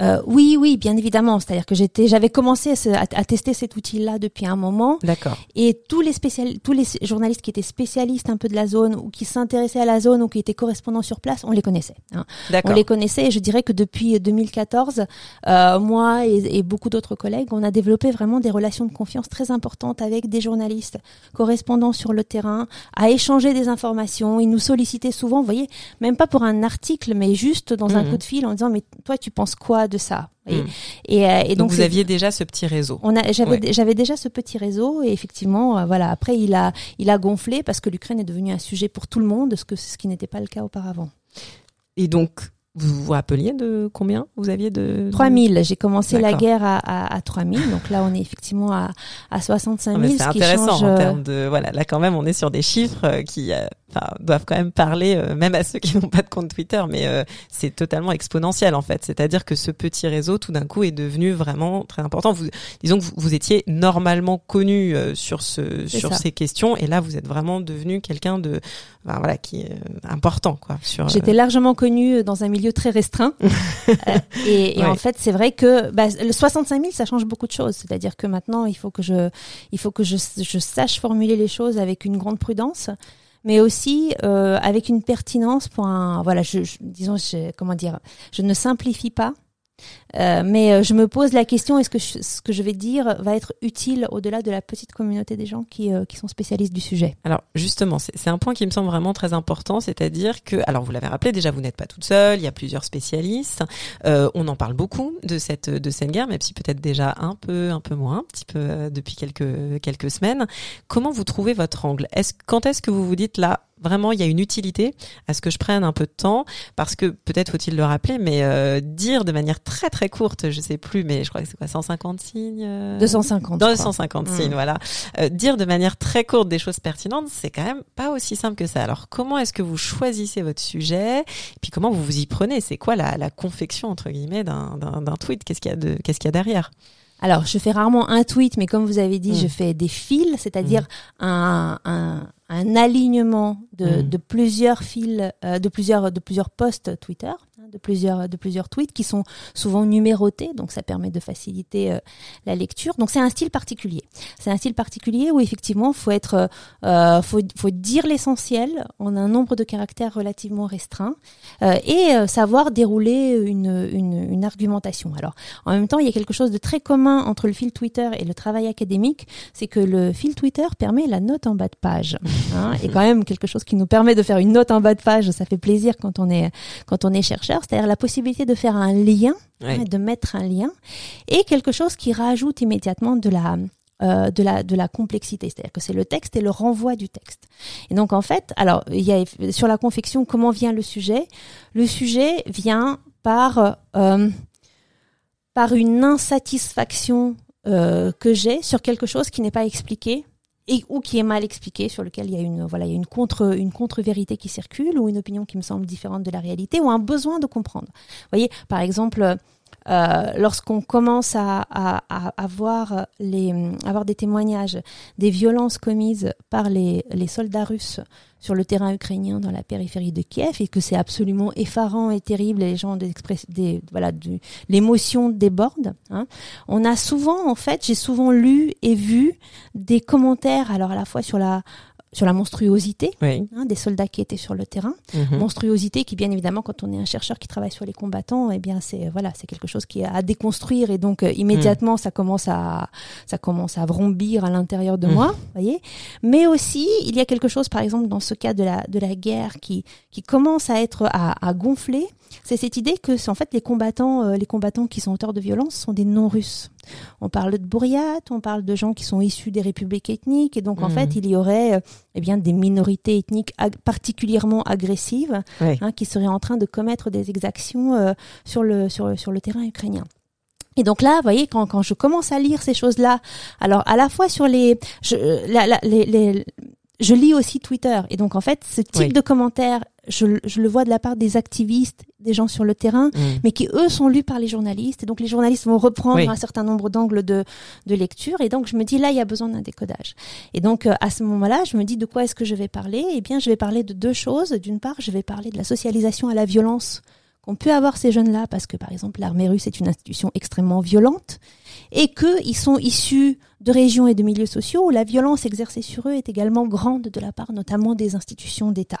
Euh, oui, oui, bien évidemment. C'est-à-dire que j'étais, j'avais commencé à, ce- à- à tester cet outil-là depuis un moment, D'accord. et tous les spécial, tous les journalistes qui étaient spécialistes un peu de la zone ou qui s'intéressaient à la zone ou qui étaient correspondants sur place, on les connaissait. hein. On D'accord. les connaissait, et je dirais que depuis 2014, euh, moi et, et beaucoup d'autres collègues, on a développé vraiment des relations de confiance très importantes avec des journalistes correspondants sur le terrain, à échanger des informations. Ils nous sollicitaient souvent, vous voyez, même pas pour un article, mais juste dans un Mhm. coup de fil en disant mais toi tu penses quoi de ça et, euh, et Donc, donc, vous aviez déjà ce petit réseau. on a, j'avais, Ouais. j'avais déjà ce petit réseau et effectivement, euh, voilà. Après, il a, il a gonflé parce que l'Ukraine est devenue un sujet pour tout le monde, ce que ce qui n'était pas le cas auparavant. Et donc, vous vous rappeliez de combien vous aviez de 3000. J'ai commencé la guerre à, à, à 3000. Donc là, on est effectivement à, à 65 Ah, mais 000. c'est ce qui intéressant change, en euh, termes de voilà là quand même on est sur des chiffres qui enfin, doivent quand même parler euh, même à ceux qui [LAUGHS] n'ont pas de compte Twitter mais euh, c'est totalement exponentiel en fait c'est-à-dire que ce petit réseau tout d'un coup est devenu vraiment très important vous disons que vous, vous étiez normalement connu euh, sur ce sur ça. ces questions et là vous êtes vraiment devenu quelqu'un de enfin, voilà qui est euh, important quoi sur euh, J'étais largement connue dans un milieu très restreint. [LAUGHS] Euh, et et Ouais. en fait, c'est vrai que bah, le 65 000, ça change beaucoup de choses. C'est-à-dire que maintenant, il faut que je, il faut que je, je sache formuler les choses avec une grande prudence, mais aussi euh, avec une pertinence pour un, voilà, je, je- disons, comment dire, je ne simplifie pas. Euh, mais euh, je me pose la question est-ce que ce que je vais dire va être utile au-delà de la petite communauté des gens qui, euh, qui sont spécialistes du sujet? Alors justement, c'est un point qui me semble vraiment très important, c'est-à-dire que, alors vous l'avez rappelé déjà, vous n'êtes pas toute seule, il y a plusieurs spécialistes, on en parle beaucoup de cette de cette guerre, même si peut-être déjà un peu un peu moins, un petit peu depuis quelques quelques semaines. Comment vous trouvez votre angle? Est-ce quand est-ce que vous vous dites là vraiment il y a une utilité à ce que je prenne un peu de temps parce que peut-être faut-il le rappeler, mais euh, dire de manière très très courte, je sais plus, mais je crois que c'est quoi 150 signes euh 250 je crois. 250 Mm. signes, voilà. Euh, dire de manière très courte des choses pertinentes, c'est quand même pas aussi simple que ça. Alors, comment est-ce que vous choisissez votre sujet? Et puis, comment vous vous y prenez? C'est quoi la, la confection, entre guillemets, d'un tweet? Qu'est-ce qu'il y, a de- qu'est-ce qu'il y a derrière? Alors, je fais rarement un tweet, mais comme vous avez dit, Mm. je fais des fils, c'est-à-dire un, un, un alignement de, Mm. de plusieurs fils, euh, de plusieurs de plusieurs posts Twitter, de plusieurs de plusieurs tweets qui sont souvent numérotés, donc ça permet de faciliter euh, la lecture. Donc c'est un style particulier. C'est un style particulier où effectivement faut être euh, faut faut dire l'essentiel en un nombre de caractères relativement restreint euh, et euh, savoir dérouler une, une une argumentation. Alors en même temps il y a quelque chose de très commun entre le fil Twitter et le travail académique, c'est que le fil Twitter permet la note en bas de page. Hein, et quand même quelque chose qui nous permet de faire une note en bas de page, ça fait plaisir quand on est quand on est chercheur, c'est-à-dire la possibilité de faire un lien, hein, de mettre un lien, et quelque chose qui rajoute immédiatement de la euh, de la de la complexité, c'est-à-dire que c'est le texte et le renvoi du texte. Et donc en fait, alors il y a sur la confection comment vient le sujet? Le sujet vient par euh, par une insatisfaction euh, que j'ai sur quelque chose qui n'est pas expliqué et ou qui est mal expliqué, sur lequel il y a une voilà il y a une contre une contre vérité qui circule ou une opinion qui me semble différente de la réalité ou un besoin de comprendre. Vous voyez, par exemple. Euh, lorsqu'on commence à, à, à, avoir les avoir des témoignages des violences commises par les, les soldats russes sur le terrain ukrainien dans la périphérie de Kiev et que c'est absolument effarant et terrible et les gens des, des voilà l'émotion déborde hein. on a souvent en fait j'ai souvent lu et vu des commentaires alors à la fois sur la sur la monstruosité hein, des soldats qui étaient sur le terrain. Mhm. Monstruosité qui, bien évidemment, quand on est un chercheur qui travaille sur les combattants, eh bien, c'est voilà, c'est quelque chose qui est à déconstruire et donc euh, immédiatement, ça commence à ça commence à vrombir à l'intérieur de mhm. moi, voyez. Mais aussi, il y a quelque chose, par exemple, dans ce cas de la de la guerre qui qui commence à être à, à gonfler. C'est cette idée que, en fait, les combattants, euh, les combattants qui sont auteurs de violence sont des non-russes. On parle de Bouriat, on parle de gens qui sont issus des républiques ethniques, et donc en mhm. fait, il y aurait euh, eh bien des minorités ethniques particulièrement agressives hein, qui seraient en train de commettre des exactions euh, sur le sur sur le terrain ukrainien. Et donc là, vous voyez, quand, quand je commence à lire ces choses-là, alors à la fois sur les, je, les, les, je lis aussi Twitter. Et donc, en fait, ce type de commentaires, je, je, le vois de la part des activistes, des gens sur le terrain, mm. mais qui, eux, sont lus par les journalistes. Et donc, les journalistes vont reprendre un certain nombre d'angles de, de lecture. Et donc, je me dis, là, il y a besoin d'un décodage. Et donc, euh, à ce moment-là, je me dis, de quoi est-ce que je vais parler? Eh bien, je vais parler de deux choses. D'une part, je vais parler de la socialisation à la violence qu'on peut avoir ces jeunes-là, parce que, par exemple, l'armée russe est une institution extrêmement violente et qu'ils sont issus de régions et de milieux sociaux où la violence exercée sur eux est également grande de la part notamment des institutions d'État.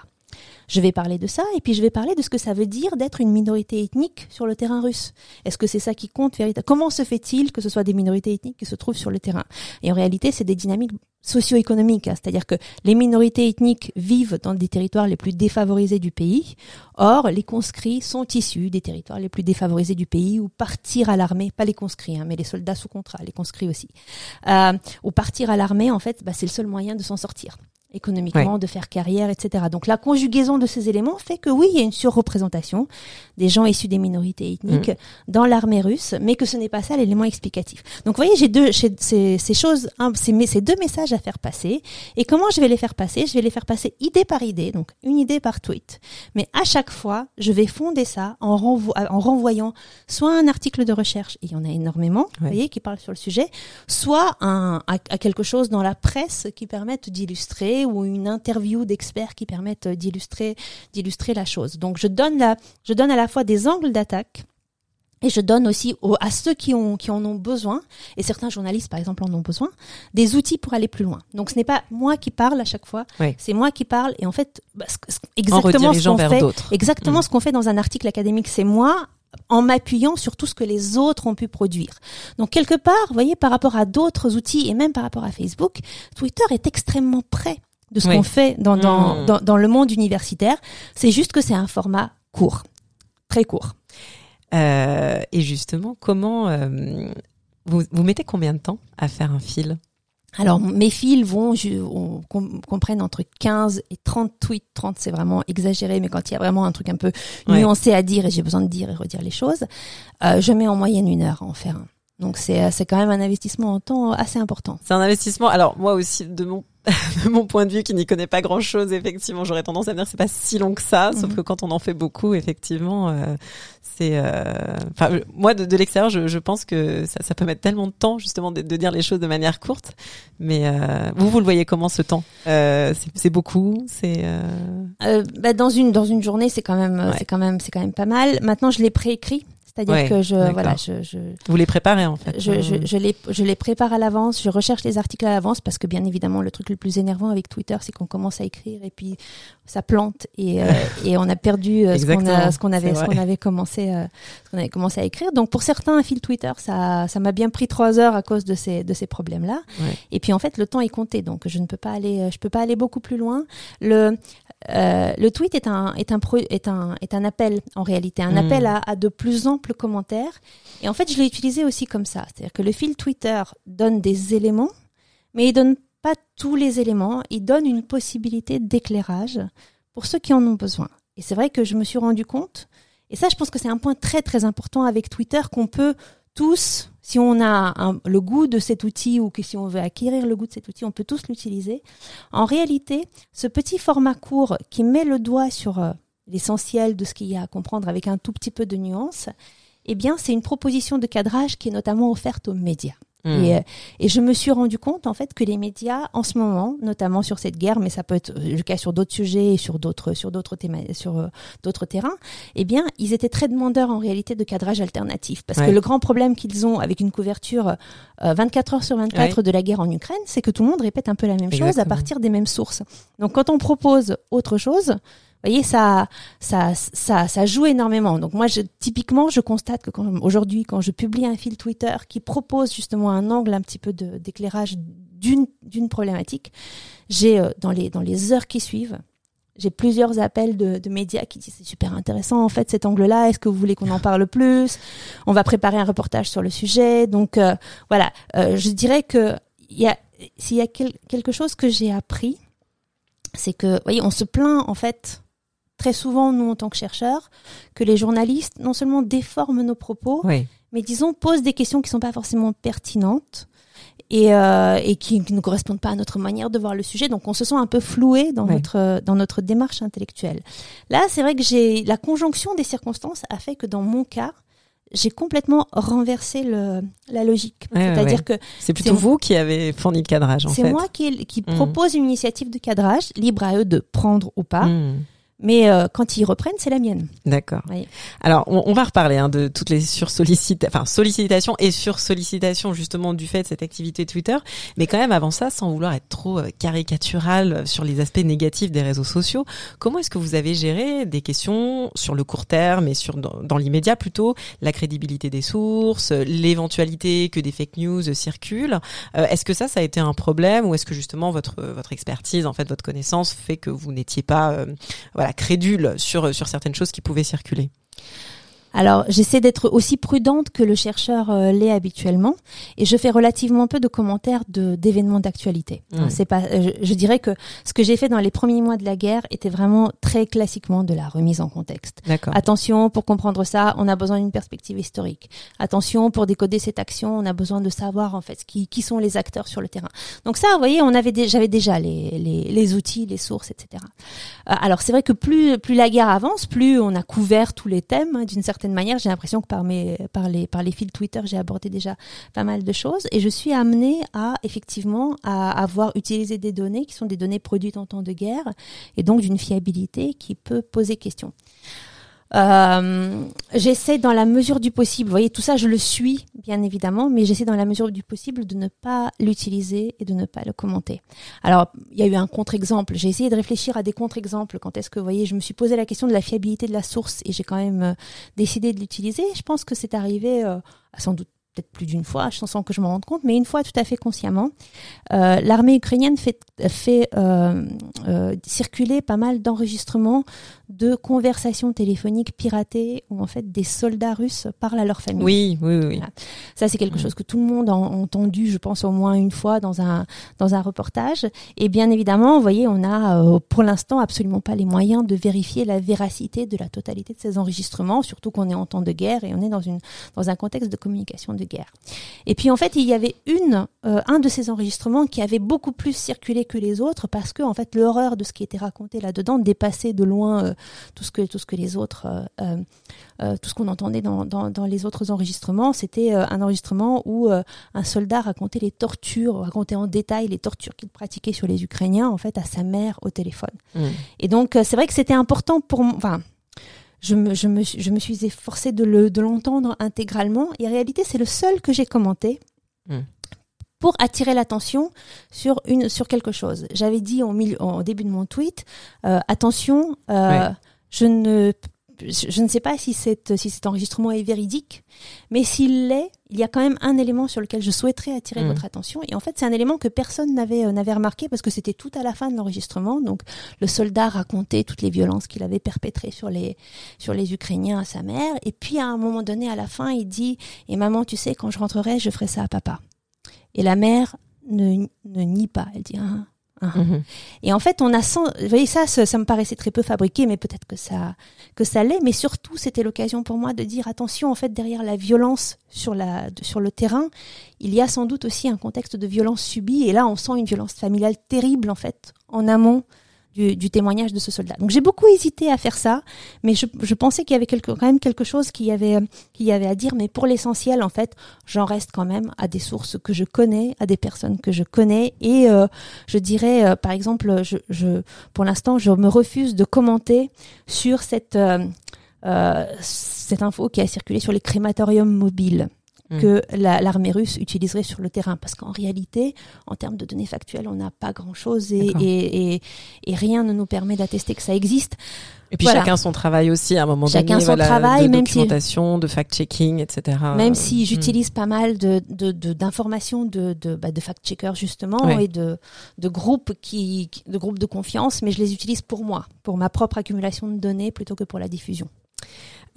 Je vais parler de ça et puis je vais parler de ce que ça veut dire d'être une minorité ethnique sur le terrain russe. Est-ce que c'est ça qui compte véritablement Comment se fait-il que ce soit des minorités ethniques qui se trouvent sur le terrain? Et en réalité, c'est des dynamiques socio-économiques, hein. c'est-à-dire que les minorités ethniques vivent dans des territoires les plus défavorisés du pays. Or, les conscrits sont issus des territoires les plus défavorisés du pays ou partir à l'armée, pas les conscrits, hein, mais les soldats sous contrat, les conscrits aussi, euh, ou partir à l'armée, en fait, bah, c'est le seul moyen de s'en sortir économiquement, de faire carrière, etc. Donc la conjugaison de ces éléments fait que oui, il y a une surreprésentation des gens issus des minorités ethniques mm. dans l'armée russe, mais que ce n'est pas ça l'élément explicatif. Donc vous voyez, j'ai deux ces, ces choses, ces, ces deux messages à faire passer. Et comment je vais les faire passer? Je vais les faire passer idée par idée, donc une idée par tweet. Mais à chaque fois, je vais fonder ça en, en renvoyant soit un article de recherche, et il y en a énormément, vous voyez, qui parle sur le sujet, soit un, à quelque chose dans la presse qui permette d'illustrer ou une interview d'experts qui permettent d'illustrer d'illustrer la chose. Donc je donne la, je donne à la fois des angles d'attaque et je donne aussi à ceux qui, ont, qui en ont besoin, et certains journalistes par exemple en ont besoin, des outils pour aller plus loin. Donc ce n'est pas moi qui parle à chaque fois, c'est moi qui parle, et en fait, bah, exactement ce qu'on fait, exactement mm. ce qu'on fait dans un article académique, c'est moi en m'appuyant sur tout ce que les autres ont pu produire. Donc quelque part, vous voyez, par rapport à d'autres outils et même par rapport à Facebook, Twitter est extrêmement prêt de ce qu'on fait dans, dans, mmh. dans, dans, le monde universitaire. C'est juste que c'est un format court, très court. Euh, et justement, comment euh, vous, vous mettez combien de temps à faire un fil? Alors mes fils vont, je, on, comprenne entre 15 et 30 tweets. 30 c'est vraiment exagéré, mais quand il y a vraiment un truc un peu nuancé à dire et j'ai besoin de dire et redire les choses, euh, je mets en moyenne une heure à en faire un. Donc c'est c'est quand même un investissement en temps assez important. C'est un investissement. Alors moi aussi de mon [LAUGHS] de mon point de vue qui n'y connaît pas grand chose, effectivement, j'aurais tendance à me dire c'est pas si long que ça, sauf mhm. que quand on en fait beaucoup, effectivement, euh, c'est, euh, enfin, moi de, l'extérieur, je, je, pense que ça, ça, peut mettre tellement de temps justement de, de, dire les choses de manière courte. Mais euh, vous, vous le voyez comment ce temps? C'est beaucoup, c'est. Bah, dans une dans une journée, c'est quand même c'est quand même c'est quand même pas mal. Maintenant, je l'ai préécrit. C'est-à-dire que je, voilà, je, je, Vous les préparez en fait. Je, je, je, les, je les prépare à l'avance. Je recherche les articles à l'avance parce que bien évidemment, le truc le plus énervant avec Twitter, c'est qu'on commence à écrire et puis ça plante et, euh, [LAUGHS] et on a perdu euh, ce qu'on avait, ce qu'on avait commencé, euh, ce qu'on avait commencé à écrire. Donc pour certains, un fil Twitter, ça, ça m'a bien pris trois heures à cause de ces, de ces problèmes-là. Et puis en fait, le temps est compté, donc je ne peux pas aller, je peux pas aller beaucoup plus loin. Le, euh, le tweet est un, est, un est, un, est un appel en réalité, un hmm. appel à, à, de plus amples commentaires. Et en fait, je l'ai utilisé aussi comme ça. C'est-à-dire que le fil Twitter donne des éléments, mais il donne pas tous les éléments. Il donne une possibilité d'éclairage pour ceux qui en ont besoin. Et c'est vrai que je me suis rendu compte, et ça, je pense que c'est un point très très important avec Twitter qu'on peut tous, si on a le goût de cet outil ou que si on veut acquérir le goût de cet outil, on peut tous l'utiliser. En réalité, ce petit format court qui met le doigt sur euh, l'essentiel de ce qu'il y a à comprendre avec un tout petit peu de nuance, eh bien, c'est une proposition de cadrage qui est notamment offerte aux médias. Hmm. Et, euh, et, je me suis rendu compte en fait que les médias en ce moment, notamment sur cette guerre, mais ça peut être le cas sur d'autres sujets et sur d'autres sur d'autres sur euh, d'autres terrains, eh bien, ils étaient très demandeurs en réalité de cadrage alternatif parce que le grand problème qu'ils ont avec une couverture 24 euh, heures sur 24 de la guerre en Ukraine, c'est que tout le monde répète un peu la même chose à partir des mêmes sources. Donc quand on propose autre chose, voyez, ça, ça, ça, ça joue énormément. Donc moi, je, typiquement, je constate que aujourd'hui, quand je publie un fil Twitter qui propose justement un angle un petit peu d'éclairage d'une d'une problématique, j'ai euh, dans les dans les heures qui suivent, j'ai plusieurs appels de, de, médias qui disent c'est super intéressant en fait cet angle-là. Est-ce que vous voulez qu'on en parle plus? On va préparer un reportage sur le sujet. Donc euh, voilà, euh, je dirais que il y a s'il y a quelque chose que j'ai appris, c'est que voyez, on se plaint en fait très souvent, nous, en tant que chercheurs, que les journalistes, non seulement déforment nos propos, mais disons, posent des questions qui sont pas forcément pertinentes et, euh, et qui ne correspondent pas à notre manière de voir le sujet. Donc, on se sent un peu floué dans notre dans notre démarche intellectuelle. Là, c'est vrai que j'ai la conjonction des circonstances a fait que dans mon cas, j'ai complètement renversé le, la logique. C'est-à-dire que c'est plutôt vous qui avez fourni le cadrage. C'est moi qui, qui mmh. propose une initiative de cadrage, libre à eux de prendre ou pas. Mmh. Mais euh, quand ils reprennent, c'est la mienne. D'accord. Alors, on, on, va reparler hein, de toutes les sursollicitations, enfin sollicitations et sursollicitations justement du fait de cette activité Twitter. Mais quand même, avant ça, sans vouloir être trop euh, caricatural sur les aspects négatifs des réseaux sociaux, comment est-ce que vous avez géré des questions sur le court terme et sur dans, l'immédiat plutôt la crédibilité des sources, l'éventualité que des fake news circulent? Euh, Est-ce que ça, ça a été un problème ou est-ce que justement votre votre expertise, en fait, votre connaissance fait que vous n'étiez pas voilà crédule sur, sur certaines choses qui pouvaient circuler alors, j'essaie d'être aussi prudente que le chercheur euh, l'est habituellement, et je fais relativement peu de commentaires de d'événements d'actualité. Mmh. C'est pas, euh, je, dirais que ce que j'ai fait dans les premiers mois de la guerre était vraiment très classiquement de la remise en contexte. Attention, pour comprendre ça, on a besoin d'une perspective historique. Attention, pour décoder cette action, on a besoin de savoir en fait qui, qui sont les acteurs sur le terrain. Donc ça, vous voyez, on avait j'avais déjà les, les, les, outils, les sources, etc. Euh, alors c'est vrai que plus plus la guerre avance, plus on a couvert tous les thèmes hein, d'une certaine certaine manière, j'ai l'impression que par, les fils Twitter, j'ai abordé déjà pas mal de choses et je suis amenée à effectivement à avoir utilisé des données qui sont des données produites en temps de guerre et donc d'une fiabilité qui peut poser question. Euh, j'essaie dans la mesure du possible, vous voyez, tout ça je le suis bien évidemment, mais j'essaie dans la mesure du possible de ne pas l'utiliser et de ne pas le commenter. Alors, il y a eu un contre-exemple, j'ai essayé de réfléchir à des contre-exemples quand est-ce que, vous voyez, je me suis posé la question de la fiabilité de la source et j'ai quand même euh, décidé de l'utiliser. Je pense que c'est arrivé euh, sans doute peut-être plus d'une fois, sans que je m'en rende compte, mais une fois tout à fait consciemment. Euh, L'armée ukrainienne fait, fait euh, circuler pas mal d'enregistrements de conversations téléphoniques piratées où en fait des soldats russes parlent à leur famille. Oui, oui, oui. Voilà. Ça, c'est quelque chose que tout le monde a entendu, je pense, au moins une fois dans un, dans un reportage. Et bien évidemment, vous voyez, on a euh, pour l'instant absolument pas les moyens de vérifier la véracité de la totalité de ces enregistrements, surtout qu'on est en temps de guerre et on est dans, une, dans un contexte de communication de guerre. Et puis en fait, il y avait une, euh, un de ces enregistrements qui avait beaucoup plus circulé que les autres parce que en fait, l'horreur de ce qui était raconté là-dedans dépassait de loin euh, tout ce que tout ce que les autres euh, euh, tout ce qu'on entendait dans, dans, dans, les autres enregistrements, c'était un enregistrement où un soldat racontait les tortures, racontait en détail les tortures qu'il pratiquait sur les Ukrainiens, en fait, à sa mère au téléphone. Mmh. Et donc, c'est vrai que c'était important pour moi. Enfin, je me, je, me, je me suis efforcée de, le, de l'entendre intégralement. Et en réalité, c'est le seul que j'ai commenté. Mmh pour attirer l'attention sur une sur quelque chose. J'avais dit au, milieu, au début de mon tweet, euh, attention, euh, je ne je ne sais pas si, cette, si cet enregistrement est véridique, mais s'il l'est, il y a quand même un élément sur lequel je souhaiterais attirer Mhm. votre attention. Et en fait, c'est un élément que personne n'avait euh, n'avait remarqué parce que c'était tout à la fin de l'enregistrement. Donc, le soldat racontait toutes les violences qu'il avait perpétrées sur les sur les Ukrainiens à sa mère. Et puis, à un moment donné, à la fin, il dit "Et maman, tu sais, quand je rentrerai, je ferai ça à papa." Et la mère ne, ne nie pas. Elle dit ah, ah. Mhm. Et en fait, on a sans, vous voyez ça, ça, ça me paraissait très peu fabriqué, mais peut-être que ça, que ça l'est. Mais surtout, c'était l'occasion pour moi de dire attention, en fait, derrière la violence sur la, sur le terrain, il y a sans doute aussi un contexte de violence subie. Et là, on sent une violence familiale terrible, en fait, en amont du, témoignage de ce soldat. Donc, j'ai beaucoup hésité à faire ça, mais je, pensais qu'il y avait quelque, quand même quelque chose qui y avait, qu'il y avait à dire. Mais pour l'essentiel, en fait, j'en reste quand même à des sources que je connais, à des personnes que je connais, et euh, je dirais, euh, par exemple, je, je, pour l'instant, je me refuse de commenter sur cette, euh, euh, cette info qui a circulé sur les crématoriums mobiles Mm. que la- l'armée russe utiliserait sur le terrain. Parce qu'en réalité, en termes de données factuelles, on n'a pas grand-chose et, et, et, et rien ne nous permet d'attester que ça existe. Et puis Voilà. chacun son travail aussi à un moment Chacun donné, son voilà, travail, de même si- documentation, de fact-checking, etc. Même si mm. j'utilise pas mal de de- de- d'informations de de, bah, de fact-checkers justement Ouais. et de de groupes qui- de groupes de confiance, mais je les utilise pour moi, pour ma propre accumulation de données plutôt que pour la diffusion.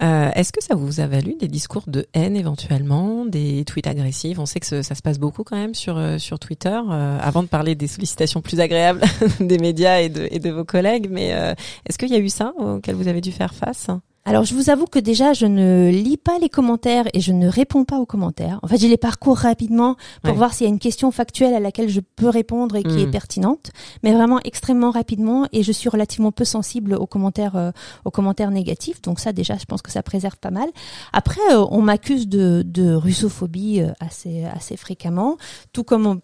Euh, Est-ce que ça vous a valu des discours de haine éventuellement, des tweets agressifs? On sait que ça se passe beaucoup quand même sur euh, sur Twitter. euh, avant de parler des sollicitations plus agréables [LAUGHS] des médias et de et de vos collègues, mais est-ce qu'il y a eu ça auquel vous avez dû faire face? Alors, je vous avoue que déjà, je ne lis pas les commentaires et je ne réponds pas aux commentaires. En fait, je les parcours rapidement pour Ouais. voir s'il y a une question factuelle à laquelle je peux répondre et qui est pertinente, mais vraiment extrêmement rapidement. Et je suis relativement peu sensible aux commentaires, euh, aux commentaires négatifs. Donc ça, déjà, je pense que ça préserve pas mal. Après, euh, on m'accuse de, de russophobie euh, assez, assez fréquemment, tout comme on-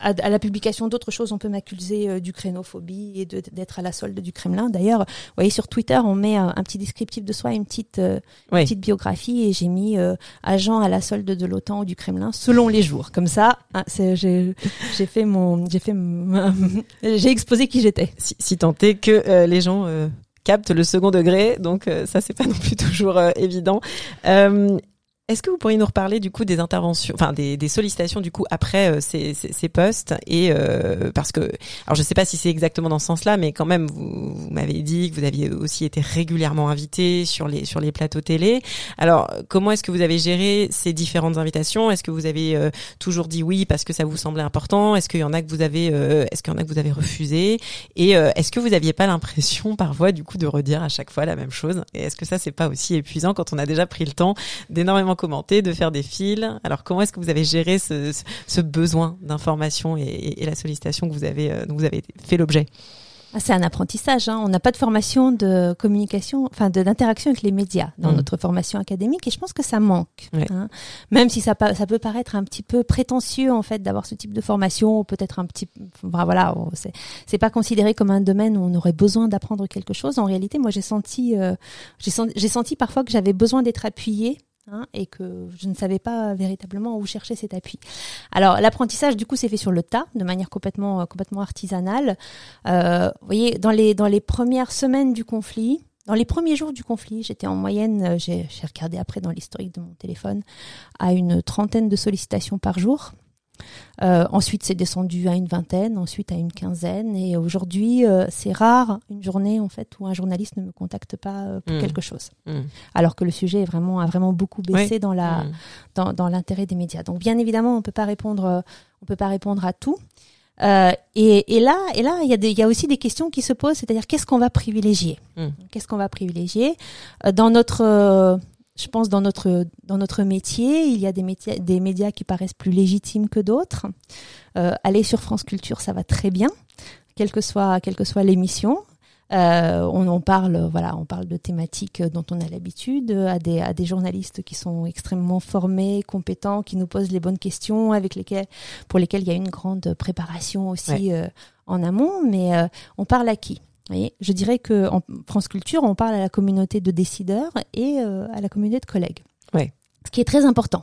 à, à la publication d'autres choses, on peut m'accuser euh, d'ukrainophobie et d'être à la solde du Kremlin. D'ailleurs, vous voyez, sur Twitter, on met un, un petit descriptif de soi, une petite, euh, Oui. petite biographie, et j'ai mis euh, agent à la solde de l'OTAN ou du Kremlin selon les jours. Comme ça, hein, j'ai j'ai fait mon, j'ai fait, [LAUGHS] j'ai exposé qui j'étais. Si, si tant est que euh, les gens captent le second degré, donc euh, ça c'est pas non plus toujours euh, évident. Euh, est-ce que vous pourriez nous reparler du coup des interventions, enfin des, des sollicitations du coup après euh, ces, ces, ces postes et euh, parce que alors je sais pas si c'est exactement dans ce sens-là, mais quand même vous, vous m'avez dit que vous aviez aussi été régulièrement invité sur les sur les plateaux télé. Alors comment est-ce que vous avez géré ces différentes invitations? Est-ce que vous avez euh, toujours dit oui parce que ça vous semblait important? Est-ce qu'il y en a que vous avez euh, est-ce qu'il y en a que vous avez refusé? Et euh, est-ce que vous aviez pas l'impression [LAUGHS] parfois du coup de redire à chaque fois la même chose? Et est-ce que ça c'est pas aussi épuisant quand on a déjà pris le temps d'énormément commenter, de faire des fils Alors comment est-ce que vous avez géré ce, besoin d'information et, et, et la sollicitation que vous avez euh, dont vous avez fait l'objet? Ah, c'est un apprentissage. Hein. On n'a pas de formation de communication, enfin de- d'interaction avec les médias dans Mm. notre formation académique, et je pense que ça manque. Hein. Même si ça, peut paraître un petit peu prétentieux en fait d'avoir ce type de formation, peut-être un petit, voilà, c'est pas considéré comme un domaine où on aurait besoin d'apprendre quelque chose. En réalité, moi j'ai senti, euh, j'ai senti, j'ai senti parfois que j'avais besoin d'être appuyée. Hein, et que je ne savais pas véritablement où chercher cet appui. Alors l'apprentissage du coup s'est fait sur le tas, de manière complètement euh, complètement artisanale. Euh, vous voyez, dans les, dans les premières semaines du conflit, dans les premiers jours du conflit, j'étais en moyenne, euh, j'ai j'ai regardé après dans l'historique de mon téléphone, à une trentaine de sollicitations par jour. Euh, ensuite, c'est descendu à une vingtaine, ensuite à une quinzaine, et aujourd'hui, euh, c'est rare une journée en fait où un journaliste ne me contacte pas euh, pour Mm. quelque chose, Mm. alors que le sujet est vraiment a vraiment beaucoup baissé dans la Mm. dans, dans l'intérêt des médias. Donc, bien évidemment, on peut pas répondre, on peut pas répondre à tout. Et, et là, et là, il y a des, y a aussi des questions qui se posent, c'est-à-dire qu'est-ce qu'on va privilégier? Qu'est-ce qu'on va privilégier? Dans notre je pense dans notre dans notre métier, il y a des métiers, des médias qui paraissent plus légitimes que d'autres. Euh, aller sur France Culture, ça va très bien, quelle que soit quelle que soit l'émission. Euh, on en parle, voilà, on parle de thématiques dont on a l'habitude, à des à des journalistes qui sont extrêmement formés, compétents, qui nous posent les bonnes questions, avec lesquels pour lesquels il y a une grande préparation aussi euh, en amont. Mais on parle à qui? Voyez, je dirais que en France Culture, on parle à la communauté de décideurs et euh, à la communauté de collègues. Ouais. Ce qui est très important.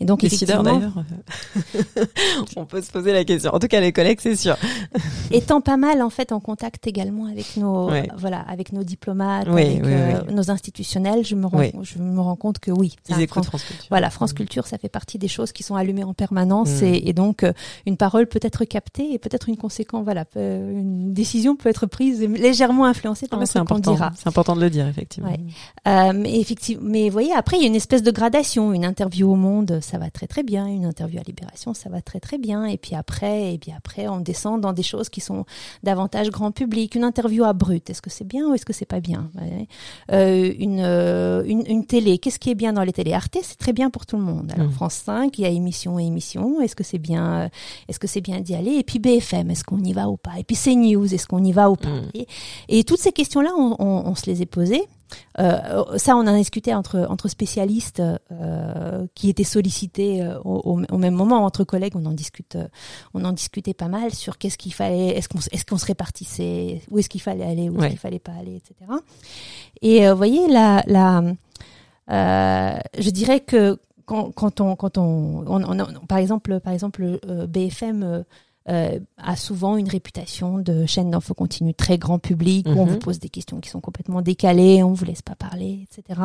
Et donc Décideur effectivement, d'ailleurs. [LAUGHS] On peut se poser la question. En tout cas, les collègues, c'est sûr. [LAUGHS] étant pas mal en fait en contact également avec nos Ouais. voilà avec nos diplomates, Oui, avec oui, euh, nos institutionnels, je me rends je me rends compte que oui. Ils écoutent France- France Culture. Voilà, France Culture, ça fait partie des choses qui sont allumées en permanence Mm. et, et donc euh, une parole peut être captée et peut-être une conséquence, voilà, peut- une décision peut être prise légèrement influencée Ah, par mais ce c'est qu'on important. dira. C'est important de le dire, effectivement. Ouais. Euh, mais effectivement, mais vous voyez, après il y a une espèce de gradation. Une interview au Monde, ça va très très bien. Une interview à Libération, ça va très très bien. Et puis après, et puis après, on descend dans des choses qui sont davantage grand public. Une interview à Brut, est-ce que c'est bien ou est-ce que c'est pas bien? Ouais. euh, une, euh, une une télé, qu'est-ce qui est bien dans les télés? Arte, c'est très bien pour tout le monde. Alors Mm. France 5, il y a émission et émission. Est-ce que c'est bien euh, Est-ce que c'est bien d'y aller? Et puis BFM, est-ce qu'on y va ou pas? Et puis CNews, est-ce qu'on y va ou pas? Mm. et, et toutes ces questions-là, on, on, on se les est posées. Euh, ça, on en a discuté entre entre spécialistes euh, qui étaient sollicités euh, au, même moment entre collègues. On en discute, euh, on en discutait pas mal sur qu'est-ce qu'il fallait, est-ce qu'on est-ce qu'on se répartissait, où est-ce qu'il fallait aller, où est-ce Ouais. qu'il fallait pas aller, etc. Et euh, vous voyez la la, euh, je dirais que quand, quand on quand on, on- on- on- par exemple par exemple euh, BFM euh, a souvent une réputation de chaîne d'info continue très grand public où on Mhm. vous pose des questions qui sont complètement décalées, on vous laisse pas parler, etc.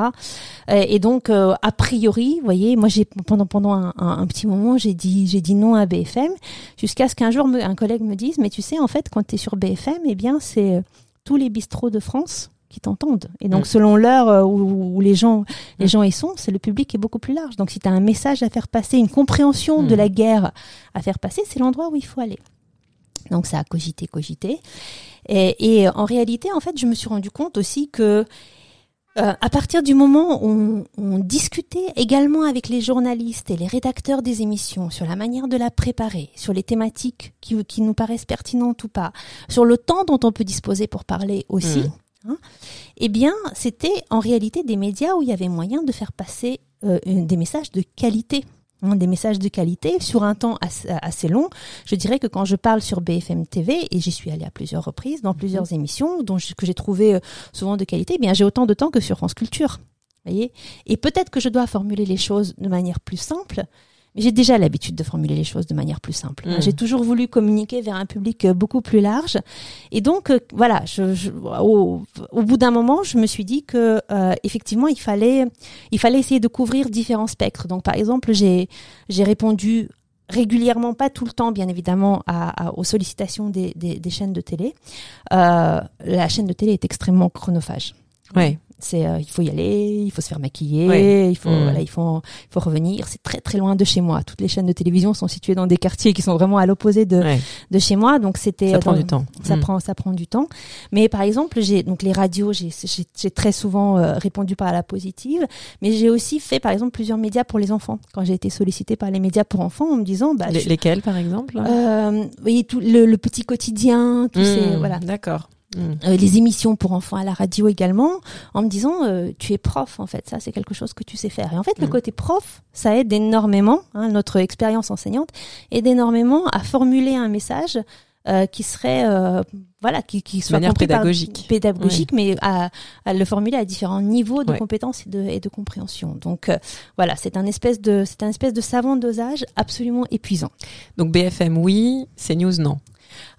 Euh, et donc euh, a priori, vous voyez, moi j'ai pendant pendant un, un- un petit moment j'ai dit j'ai dit non à BFM jusqu'à ce qu'un jour me- un collègue me dise mais tu sais en fait quand tu es sur BFM eh bien c'est euh, tous les bistrots de France qui t'entendent. Et donc, Mm. selon l'heure euh, où, où les gens, les Mm. gens y sont, c'est le public qui est beaucoup plus large. Donc, si tu as un message à faire passer, une compréhension de Mm. la guerre à faire passer, c'est l'endroit où il faut aller. Donc, ça a cogité, cogité. Et, et en réalité, en fait, je me suis rendu compte aussi que euh, à partir du moment où on, on discutait également avec les journalistes et les rédacteurs des émissions sur la manière de la préparer, sur les thématiques qui, qui nous paraissent pertinentes ou pas, sur le temps dont on peut disposer pour parler aussi, Mm. Hein, eh bien, c'était en réalité des médias où il y avait moyen de faire passer euh, des messages de qualité. hein, des messages de qualité sur un temps assez, long. Je dirais que quand je parle sur BFM TV, et j'y suis allée à plusieurs reprises, dans plusieurs émissions, dont je- que j'ai trouvé euh, souvent de qualité, eh bien j'ai autant de temps que sur France Culture. Voyez Et peut-être que je dois formuler les choses de manière plus simple, mais j'ai déjà l'habitude de formuler les choses de manière plus simple. Mm. J'ai toujours voulu communiquer vers un public euh, beaucoup plus large, et donc euh, voilà, je, je- au, au bout d'un moment, je me suis dit que euh, effectivement, il fallait, il fallait essayer de couvrir différents spectres. Donc par exemple, j'ai j'ai répondu régulièrement, pas tout le temps, bien évidemment, à, à- aux sollicitations des, des, des chaînes de télé. Euh, la chaîne de télé est extrêmement chronophage. Ouais. C'est, euh, il faut y aller, il faut se faire maquiller, il faut, Mm. voilà, il faut, il faut revenir. C'est très très loin de chez moi. Toutes les chaînes de télévision sont situées dans des quartiers qui sont vraiment à l'opposé de, de chez moi, donc c'était. Ça prend du temps. Ça Mm. prend, ça prend du temps. Mais par exemple, j'ai donc les radios, j'ai, j'ai, très souvent euh, répondu par la positive, mais j'ai aussi fait par exemple plusieurs médias pour les enfants. Quand j'ai été sollicitée par les médias pour enfants, en me disant, bah, Les- je- lesquels, par exemple euh, voyez tout le, le petit quotidien, tous ces Mm, voilà. D'accord. Euh, les émissions pour enfants à la radio également, en me disant euh, tu es prof en fait, ça c'est quelque chose que tu sais faire. Et en fait le Mm. côté prof, ça aide énormément, hein, notre expérience enseignante aide énormément à formuler un message euh, qui serait voilà qui, qui soit manière par- pédagogique. pédagogique, mais à, à le formuler à différents niveaux de Ouais. compétences et de, et de compréhension. Donc voilà, c'est un espèce de c'est un espèce de savant dosage absolument épuisant. Donc BFM, oui. CNews, non.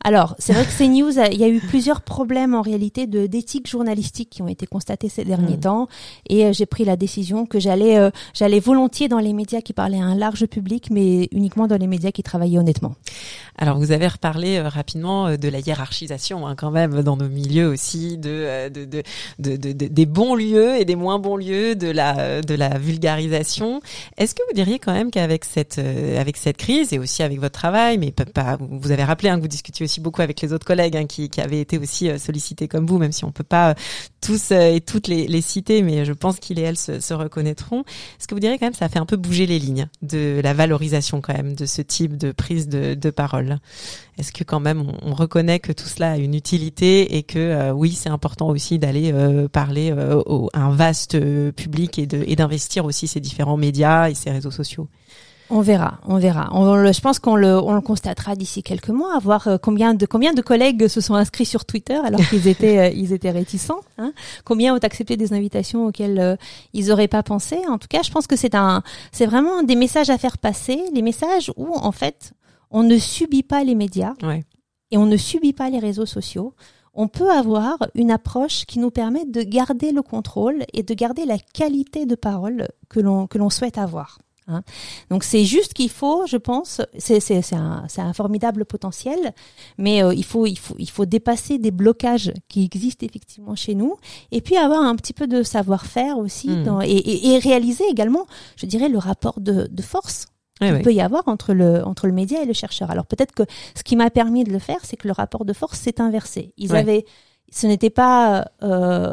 Alors, c'est vrai que CNews, il y a eu plusieurs problèmes en réalité de d'éthique journalistique qui ont été constatés ces derniers Mm. temps, et euh, j'ai pris la décision que j'allais euh, j'allais volontiers dans les médias qui parlaient à un large public, mais uniquement dans les médias qui travaillaient honnêtement. Alors vous avez reparlé euh, rapidement de la hiérarchisation hein, quand même dans nos milieux aussi, de, de, de, de- de- de- des bons lieux et des moins bons lieux, de la, de la vulgarisation. Est-ce que vous diriez quand même qu'avec cette, avec cette crise et aussi avec votre travail, mais pas, vous avez rappelé hein, que vous discutiez aussi beaucoup avec les autres collègues hein, qui, qui avaient été aussi euh, sollicités comme vous, même si on peut pas euh, tous euh, et toutes les, les citer, mais je pense qu'ils et elles se, se reconnaîtront. Est-ce que vous diriez quand même ça fait un peu bouger les lignes de la valorisation quand même de ce type de prise de, de parole? Est-ce que quand même on, on reconnaît que tout cela a une utilité et que euh, oui c'est important aussi d'aller euh, parler euh, au, à un vaste public et d'investir aussi ces différents médias et ces réseaux sociaux? On verra, on verra. On le- je pense qu'on le, on le constatera d'ici quelques mois, à voir euh, combien de combien de collègues se sont inscrits sur Twitter alors [LAUGHS] qu'ils étaient euh, ils étaient réticents. Hein combien ont accepté des invitations auxquelles euh, ils auraient pas pensé. En tout cas, je pense que c'est un c'est vraiment des messages à faire passer, les messages où en fait on ne subit pas les médias Ouais. et on ne subit pas les réseaux sociaux. On peut avoir une approche qui nous permet de garder le contrôle et de garder la qualité de parole que l'on que l'on souhaite avoir. Hein. Donc c'est juste qu'il faut, je pense, c'est c'est c'est un un formidable potentiel, mais euh, il faut il faut il faut dépasser des blocages qui existent effectivement chez nous et puis avoir un petit peu de savoir-faire aussi Mm. dans- et, et, et réaliser également, je dirais, le rapport de, de force Ouais, qu'il ouais. peut y avoir entre le entre le média et le chercheur. Alors peut-être que ce qui m'a permis de le faire, c'est que le rapport de force s'est inversé. Ils Ouais. avaient, ce n'était pas euh,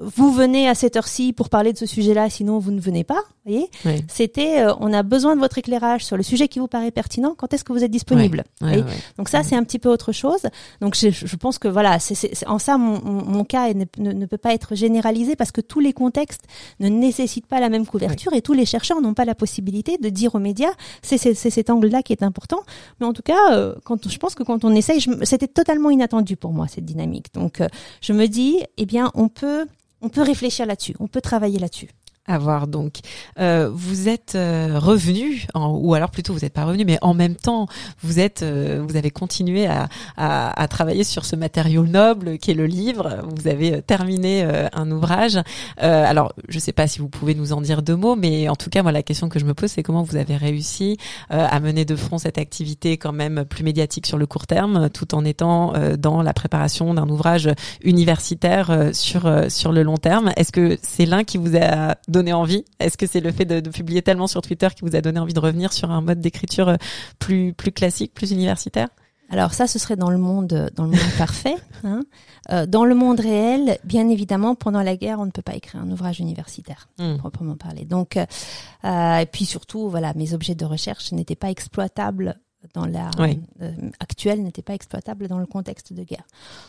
vous venez à cette heure-ci pour parler de ce sujet-là, sinon vous ne venez pas. Voyez, c'était euh, on a besoin de votre éclairage sur le sujet qui vous paraît pertinent. Quand est-ce que vous êtes disponible Oui. donc ça, c'est un petit peu autre chose. Donc je, je pense que voilà, c'est c'est- c'est- en ça mon, mon, mon cas ne, ne, ne peut pas être généralisé parce que tous les contextes ne nécessitent pas la même couverture et tous les chercheurs n'ont pas la possibilité de dire aux médias c'est c'est- c'est cet angle-là qui est important. Mais en tout cas, euh, quand je pense que quand on essaye, c'était totalement inattendu pour moi cette dynamique. Donc euh, je me dis, eh bien, on peut on peut réfléchir là-dessus, on peut travailler là-dessus. À voir donc. Euh, vous êtes euh, revenu, en- ou alors plutôt vous n'êtes pas revenu, mais en même temps vous êtes, euh, vous avez continué à, à, à travailler sur ce matériau noble qui est le livre. Vous avez euh, terminé un ouvrage. Euh, alors je ne sais pas si vous pouvez nous en dire deux mots, mais en tout cas moi la question que je me pose c'est comment vous avez réussi à mener de front cette activité quand même plus médiatique sur le court terme, tout en étant dans la préparation d'un ouvrage universitaire sur sur le long terme. Est-ce que c'est l'un qui vous a donné envie Est-ce que c'est le fait de, de publier tellement sur Twitter qui vous a donné envie de revenir sur un mode d'écriture euh, plus plus classique, plus universitaire? Alors ça, ce serait dans le monde, dans le monde [LAUGHS] parfait. Hein. Euh, dans le monde réel, bien évidemment, pendant la guerre, on ne peut pas écrire un ouvrage universitaire, Hmm. proprement parler. Donc, euh, et puis surtout, voilà, mes objets de recherche n'étaient pas exploitables dans la Oui. euh, actuelle, n'étaient pas exploitables dans le contexte de guerre.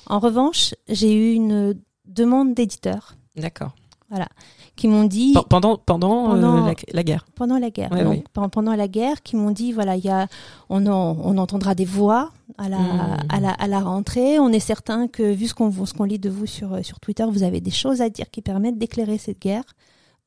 En revanche, j'ai eu une demande d'éditeurs D'accord. Qui m'ont dit Pen- Pendant pendant, euh, la, la guerre. pendant la guerre. Ouais, pen- Pendant la guerre, qui m'ont dit voilà, il y a, on, en- on entendra des voix à la, Mhm. à la, à la rentrée. On est certain que vu ce qu'on ce qu'on lit de vous sur euh, sur Twitter, vous avez des choses à dire qui permettent d'éclairer cette guerre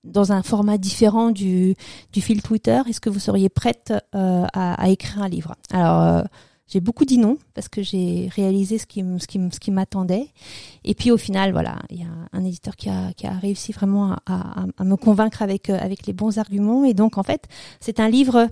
dans un format différent du du fil Twitter. Est-ce que vous seriez prête euh, à, à écrire un livre? Alors euh, j'ai beaucoup dit non parce que j'ai réalisé ce qui, m- ce qui, m- ce qui m'attendait. Et puis au final, voilà, il y a un éditeur qui a, qui a réussi vraiment à, à, à me convaincre avec, euh, avec les bons arguments. Et donc en fait, c'est un livre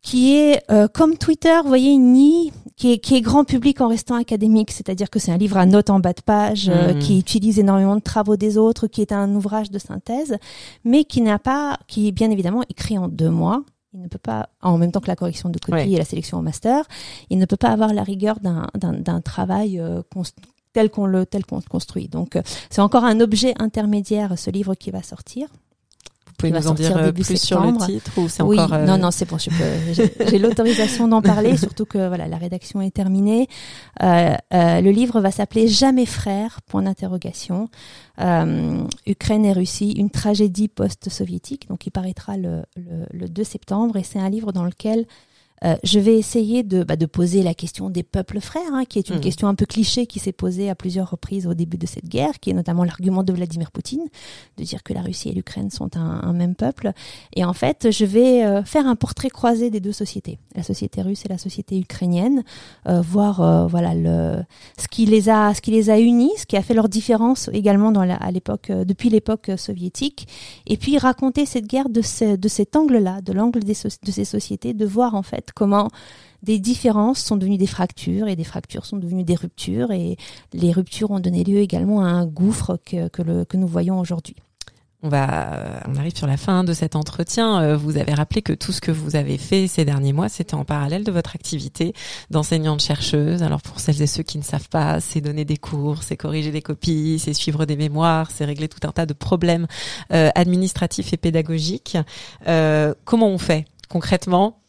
qui est euh, comme Twitter, vous voyez, ni qui est, qui est grand public en restant académique, c'est-à-dire que c'est un livre à notes en bas de page, euh, Mhm. qui utilise énormément de travaux des autres, qui est un ouvrage de synthèse, mais qui n'a pas, qui est bien évidemment écrit en deux mois. Il ne peut pas, en même temps que la correction de copie Ouais. et la sélection au master, il ne peut pas avoir la rigueur d'un travail euh, tel qu'on le tel qu'on le construit. Donc euh, c'est encore un objet intermédiaire ce livre qui va sortir. Pouvez nous en dire euh, début plus sur le septembre. titre ou c'est oui, encore euh, non, non, c'est bon. je peux- J'ai j'ai l'autorisation d'en parler, [LAUGHS] surtout que voilà, la rédaction est terminée. Euh, euh, le livre va s'appeler Jamais frère. Point d'interrogation. Euh, Ukraine et Russie, une tragédie post-soviétique. Donc, il paraîtra le, le, le 2 septembre, et c'est un livre dans lequel euh, je vais essayer de, bah, de poser la question des peuples frères, hein, qui est une Mhm. question un peu cliché qui s'est posée à plusieurs reprises au début de cette guerre, qui est notamment l'argument de Vladimir Poutine, de dire que la Russie et l'Ukraine sont un, un même peuple. Et en fait, je vais euh, faire un portrait croisé des deux sociétés, la société russe et la société ukrainienne, euh, voir euh, voilà le ce qui les a ce qui les a unis, ce qui a fait leur différence également dans la, à l'époque euh, depuis l'époque soviétique, et puis raconter cette guerre de ce, de cet angle-là, de l'angle de ces sociétés, de voir en fait comment des différences sont devenues des fractures et des fractures sont devenues des ruptures et les ruptures ont donné lieu également à un gouffre que, que, nous voyons aujourd'hui. On va, on arrive sur la fin de cet entretien. Euh, Vous avez rappelé que tout ce que vous avez fait ces derniers mois, c'était en parallèle de votre activité d'enseignante chercheuse. Alors pour celles et ceux qui ne savent pas, c'est donner des cours, c'est corriger des copies, c'est suivre des mémoires, c'est régler tout un tas de problèmes euh, administratifs et pédagogiques. Euh, comment on fait concrètement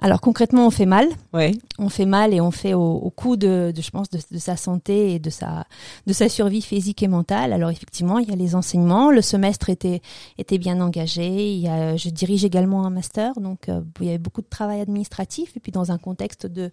Alors concrètement, on fait mal. Ouais. on fait mal et on fait au, au coût de, de, je pense, de, de sa santé et de sa, de sa survie physique et mentale. Alors effectivement, il y a les enseignements. Le semestre était, était bien engagé. Il y a, je dirige également un master, donc euh, il y avait beaucoup de travail administratif. Et puis dans un contexte de,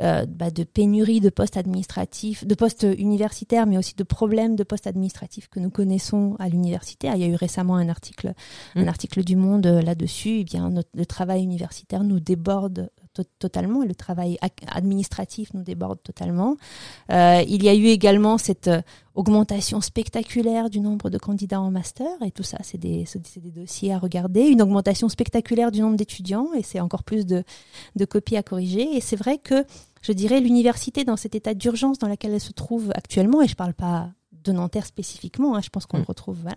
euh, bah, de pénurie de postes administratifs, de postes universitaires, mais aussi de problèmes de postes administratifs que nous connaissons à l'université. Il y a eu récemment un article, un Mm. article du Monde euh, là-dessus. Eh bien, notre, le travail universitaire nous déborde to- totalement et le travail administratif nous déborde totalement. Euh, il y a eu également cette euh, augmentation spectaculaire du nombre de candidats en master et tout ça, c'est des, des dossiers à regarder. Une augmentation spectaculaire du nombre d'étudiants et c'est encore plus de, de copies à corriger. Et c'est vrai que je dirais l'université dans cet état d'urgence dans lequel elle se trouve actuellement, et je parle pas de Nanterre spécifiquement, hein, je pense qu'on Mm. le retrouve voilà,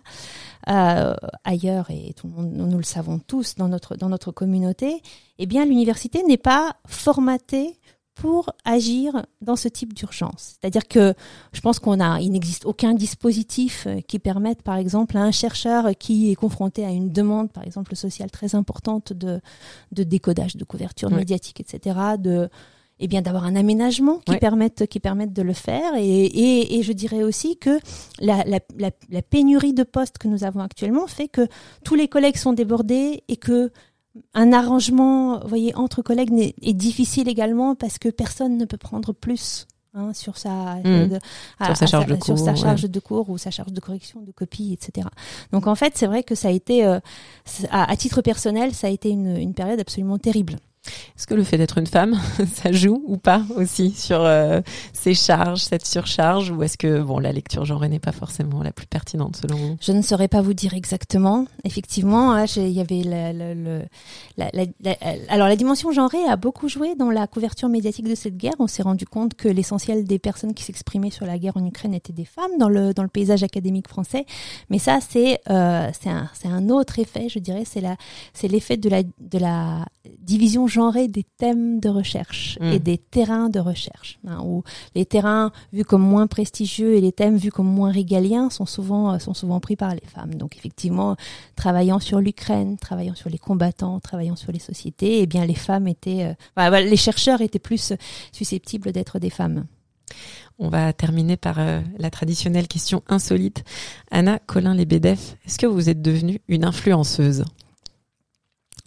euh, ailleurs et tout le monde, nous, nous le savons tous dans notre dans notre communauté. Eh bien, l'université n'est pas formatée pour agir dans ce type d'urgence. C'est-à-dire que je pense qu'on a, il n'existe aucun dispositif euh, qui permette, par exemple, à un chercheur qui est confronté à une demande, par exemple, sociale très importante de, de décodage, de couverture médiatique, etc., de, eh bien, d'avoir un aménagement qui Ouais. permette, qui permette de le faire. Et, et, et je dirais aussi que la, la, la, la pénurie de postes que nous avons actuellement fait que tous les collègues sont débordés et que un arrangement, vous voyez, entre collègues est difficile également parce que personne ne peut prendre plus hein, sur sa. Sur sa charge de sur sa cours, charge de cours ou sa charge de correction de copie, etc. Donc en fait, c'est vrai que ça a été, euh, à, à titre personnel, ça a été une, une période absolument terrible. Est-ce que le fait d'être une femme, [LAUGHS] ça joue ou pas aussi sur euh, ces charges, cette surcharge, ou est-ce que bon la lecture genrée n'est pas forcément la plus pertinente selon vous? Je ne saurais pas vous dire exactement. Effectivement, hein, il y avait la, la- la- la- la- alors la dimension genrée a beaucoup joué dans la couverture médiatique de cette guerre. On s'est rendu compte que l'essentiel des personnes qui s'exprimaient sur la guerre en Ukraine étaient des femmes dans le dans le paysage académique français. Mais ça, c'est euh, un un autre effet, je dirais. C'est l'effet de la de la division genrée des thèmes de recherche et des terrains de recherche, hein, où les terrains vus comme moins prestigieux et les thèmes vus comme moins régaliens sont souvent euh, sont souvent pris par les femmes. Donc effectivement, travaillant sur l'Ukraine, travaillant sur les combattants, travaillant sur les sociétés, eh bien les femmes étaient, euh, les chercheurs étaient plus susceptibles d'être des femmes. On va terminer par euh, la traditionnelle question insolite. Anna Colin-Lebedev, est-ce que vous êtes devenue une influenceuse?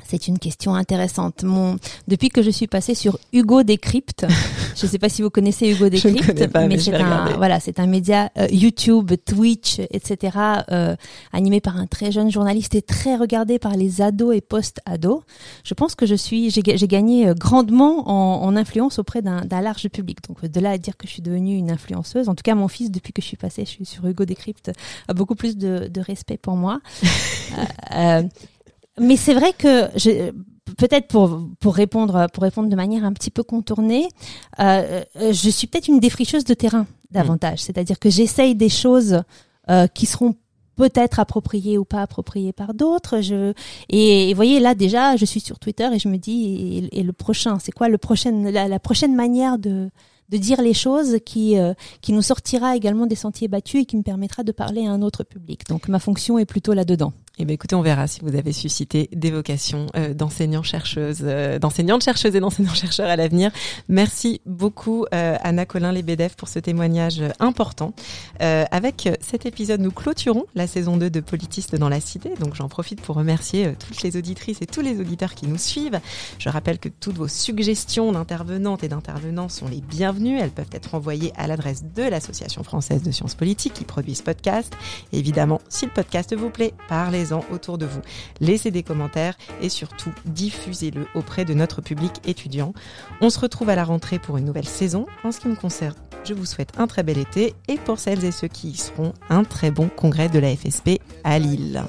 C'est une question intéressante. Mon, depuis que je suis passée sur Hugo Décrypte, [LAUGHS] je ne sais pas si vous connaissez Hugo Décrypte, mais je c'est un, voilà, c'est un média euh, YouTube, Twitch, etc., euh, animé par un très jeune journaliste et très regardé par les ados et post-ados. Je pense que je suis, j'ai ga- j'ai gagné euh, grandement en, en influence auprès d'un d'un large public. Donc de là à dire que je suis devenue une influenceuse, en tout cas mon fils, depuis que je suis passée, je suis sur Hugo Décrypte, a beaucoup plus de, de respect pour moi. [LAUGHS] Euh, mais c'est vrai que je, peut-être pour pour répondre pour répondre de manière un petit peu contournée, euh, je suis peut-être une défricheuse de terrain davantage. C'est-à-dire que j'essaye des choses euh, qui seront peut-être appropriées ou pas appropriées par d'autres. Je et, et voyez là déjà, je suis sur Twitter et je me dis et, et le prochain, c'est quoi le prochain la, la prochaine manière de de dire les choses qui euh, qui nous sortira également des sentiers battus et qui me permettra de parler à un autre public. Donc ma fonction est plutôt là-dedans. Eh bien, écoutez, on verra si vous avez suscité des vocations euh, d'enseignants chercheuses, euh, d'enseignantes chercheuses et d'enseignants chercheurs à l'avenir. Merci beaucoup euh, Anna Colin Lebedev pour ce témoignage important. avec cet épisode, nous clôturons la saison 2 de Politistes dans la Cité. Donc j'en profite pour remercier toutes les auditrices et tous les auditeurs qui nous suivent. Je rappelle que toutes vos suggestions d'intervenantes et d'intervenants sont les bienvenues. Elles peuvent être envoyées à l'adresse de l'Association française de sciences politiques qui produit ce podcast. évidemment, si le podcast vous plaît, parlez autour de vous. Laissez des commentaires et surtout diffusez-le auprès de notre public étudiant. On se retrouve à la rentrée pour une nouvelle saison. En ce qui me concerne, je vous souhaite un très bel été et pour celles et ceux qui y seront, un très bon congrès de la FSP à Lille.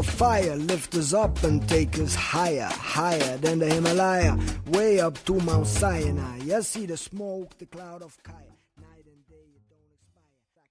Of fire lift us up and take us higher, higher than the Himalaya, way up to Mount Sinai. You see the smoke, the cloud of fire.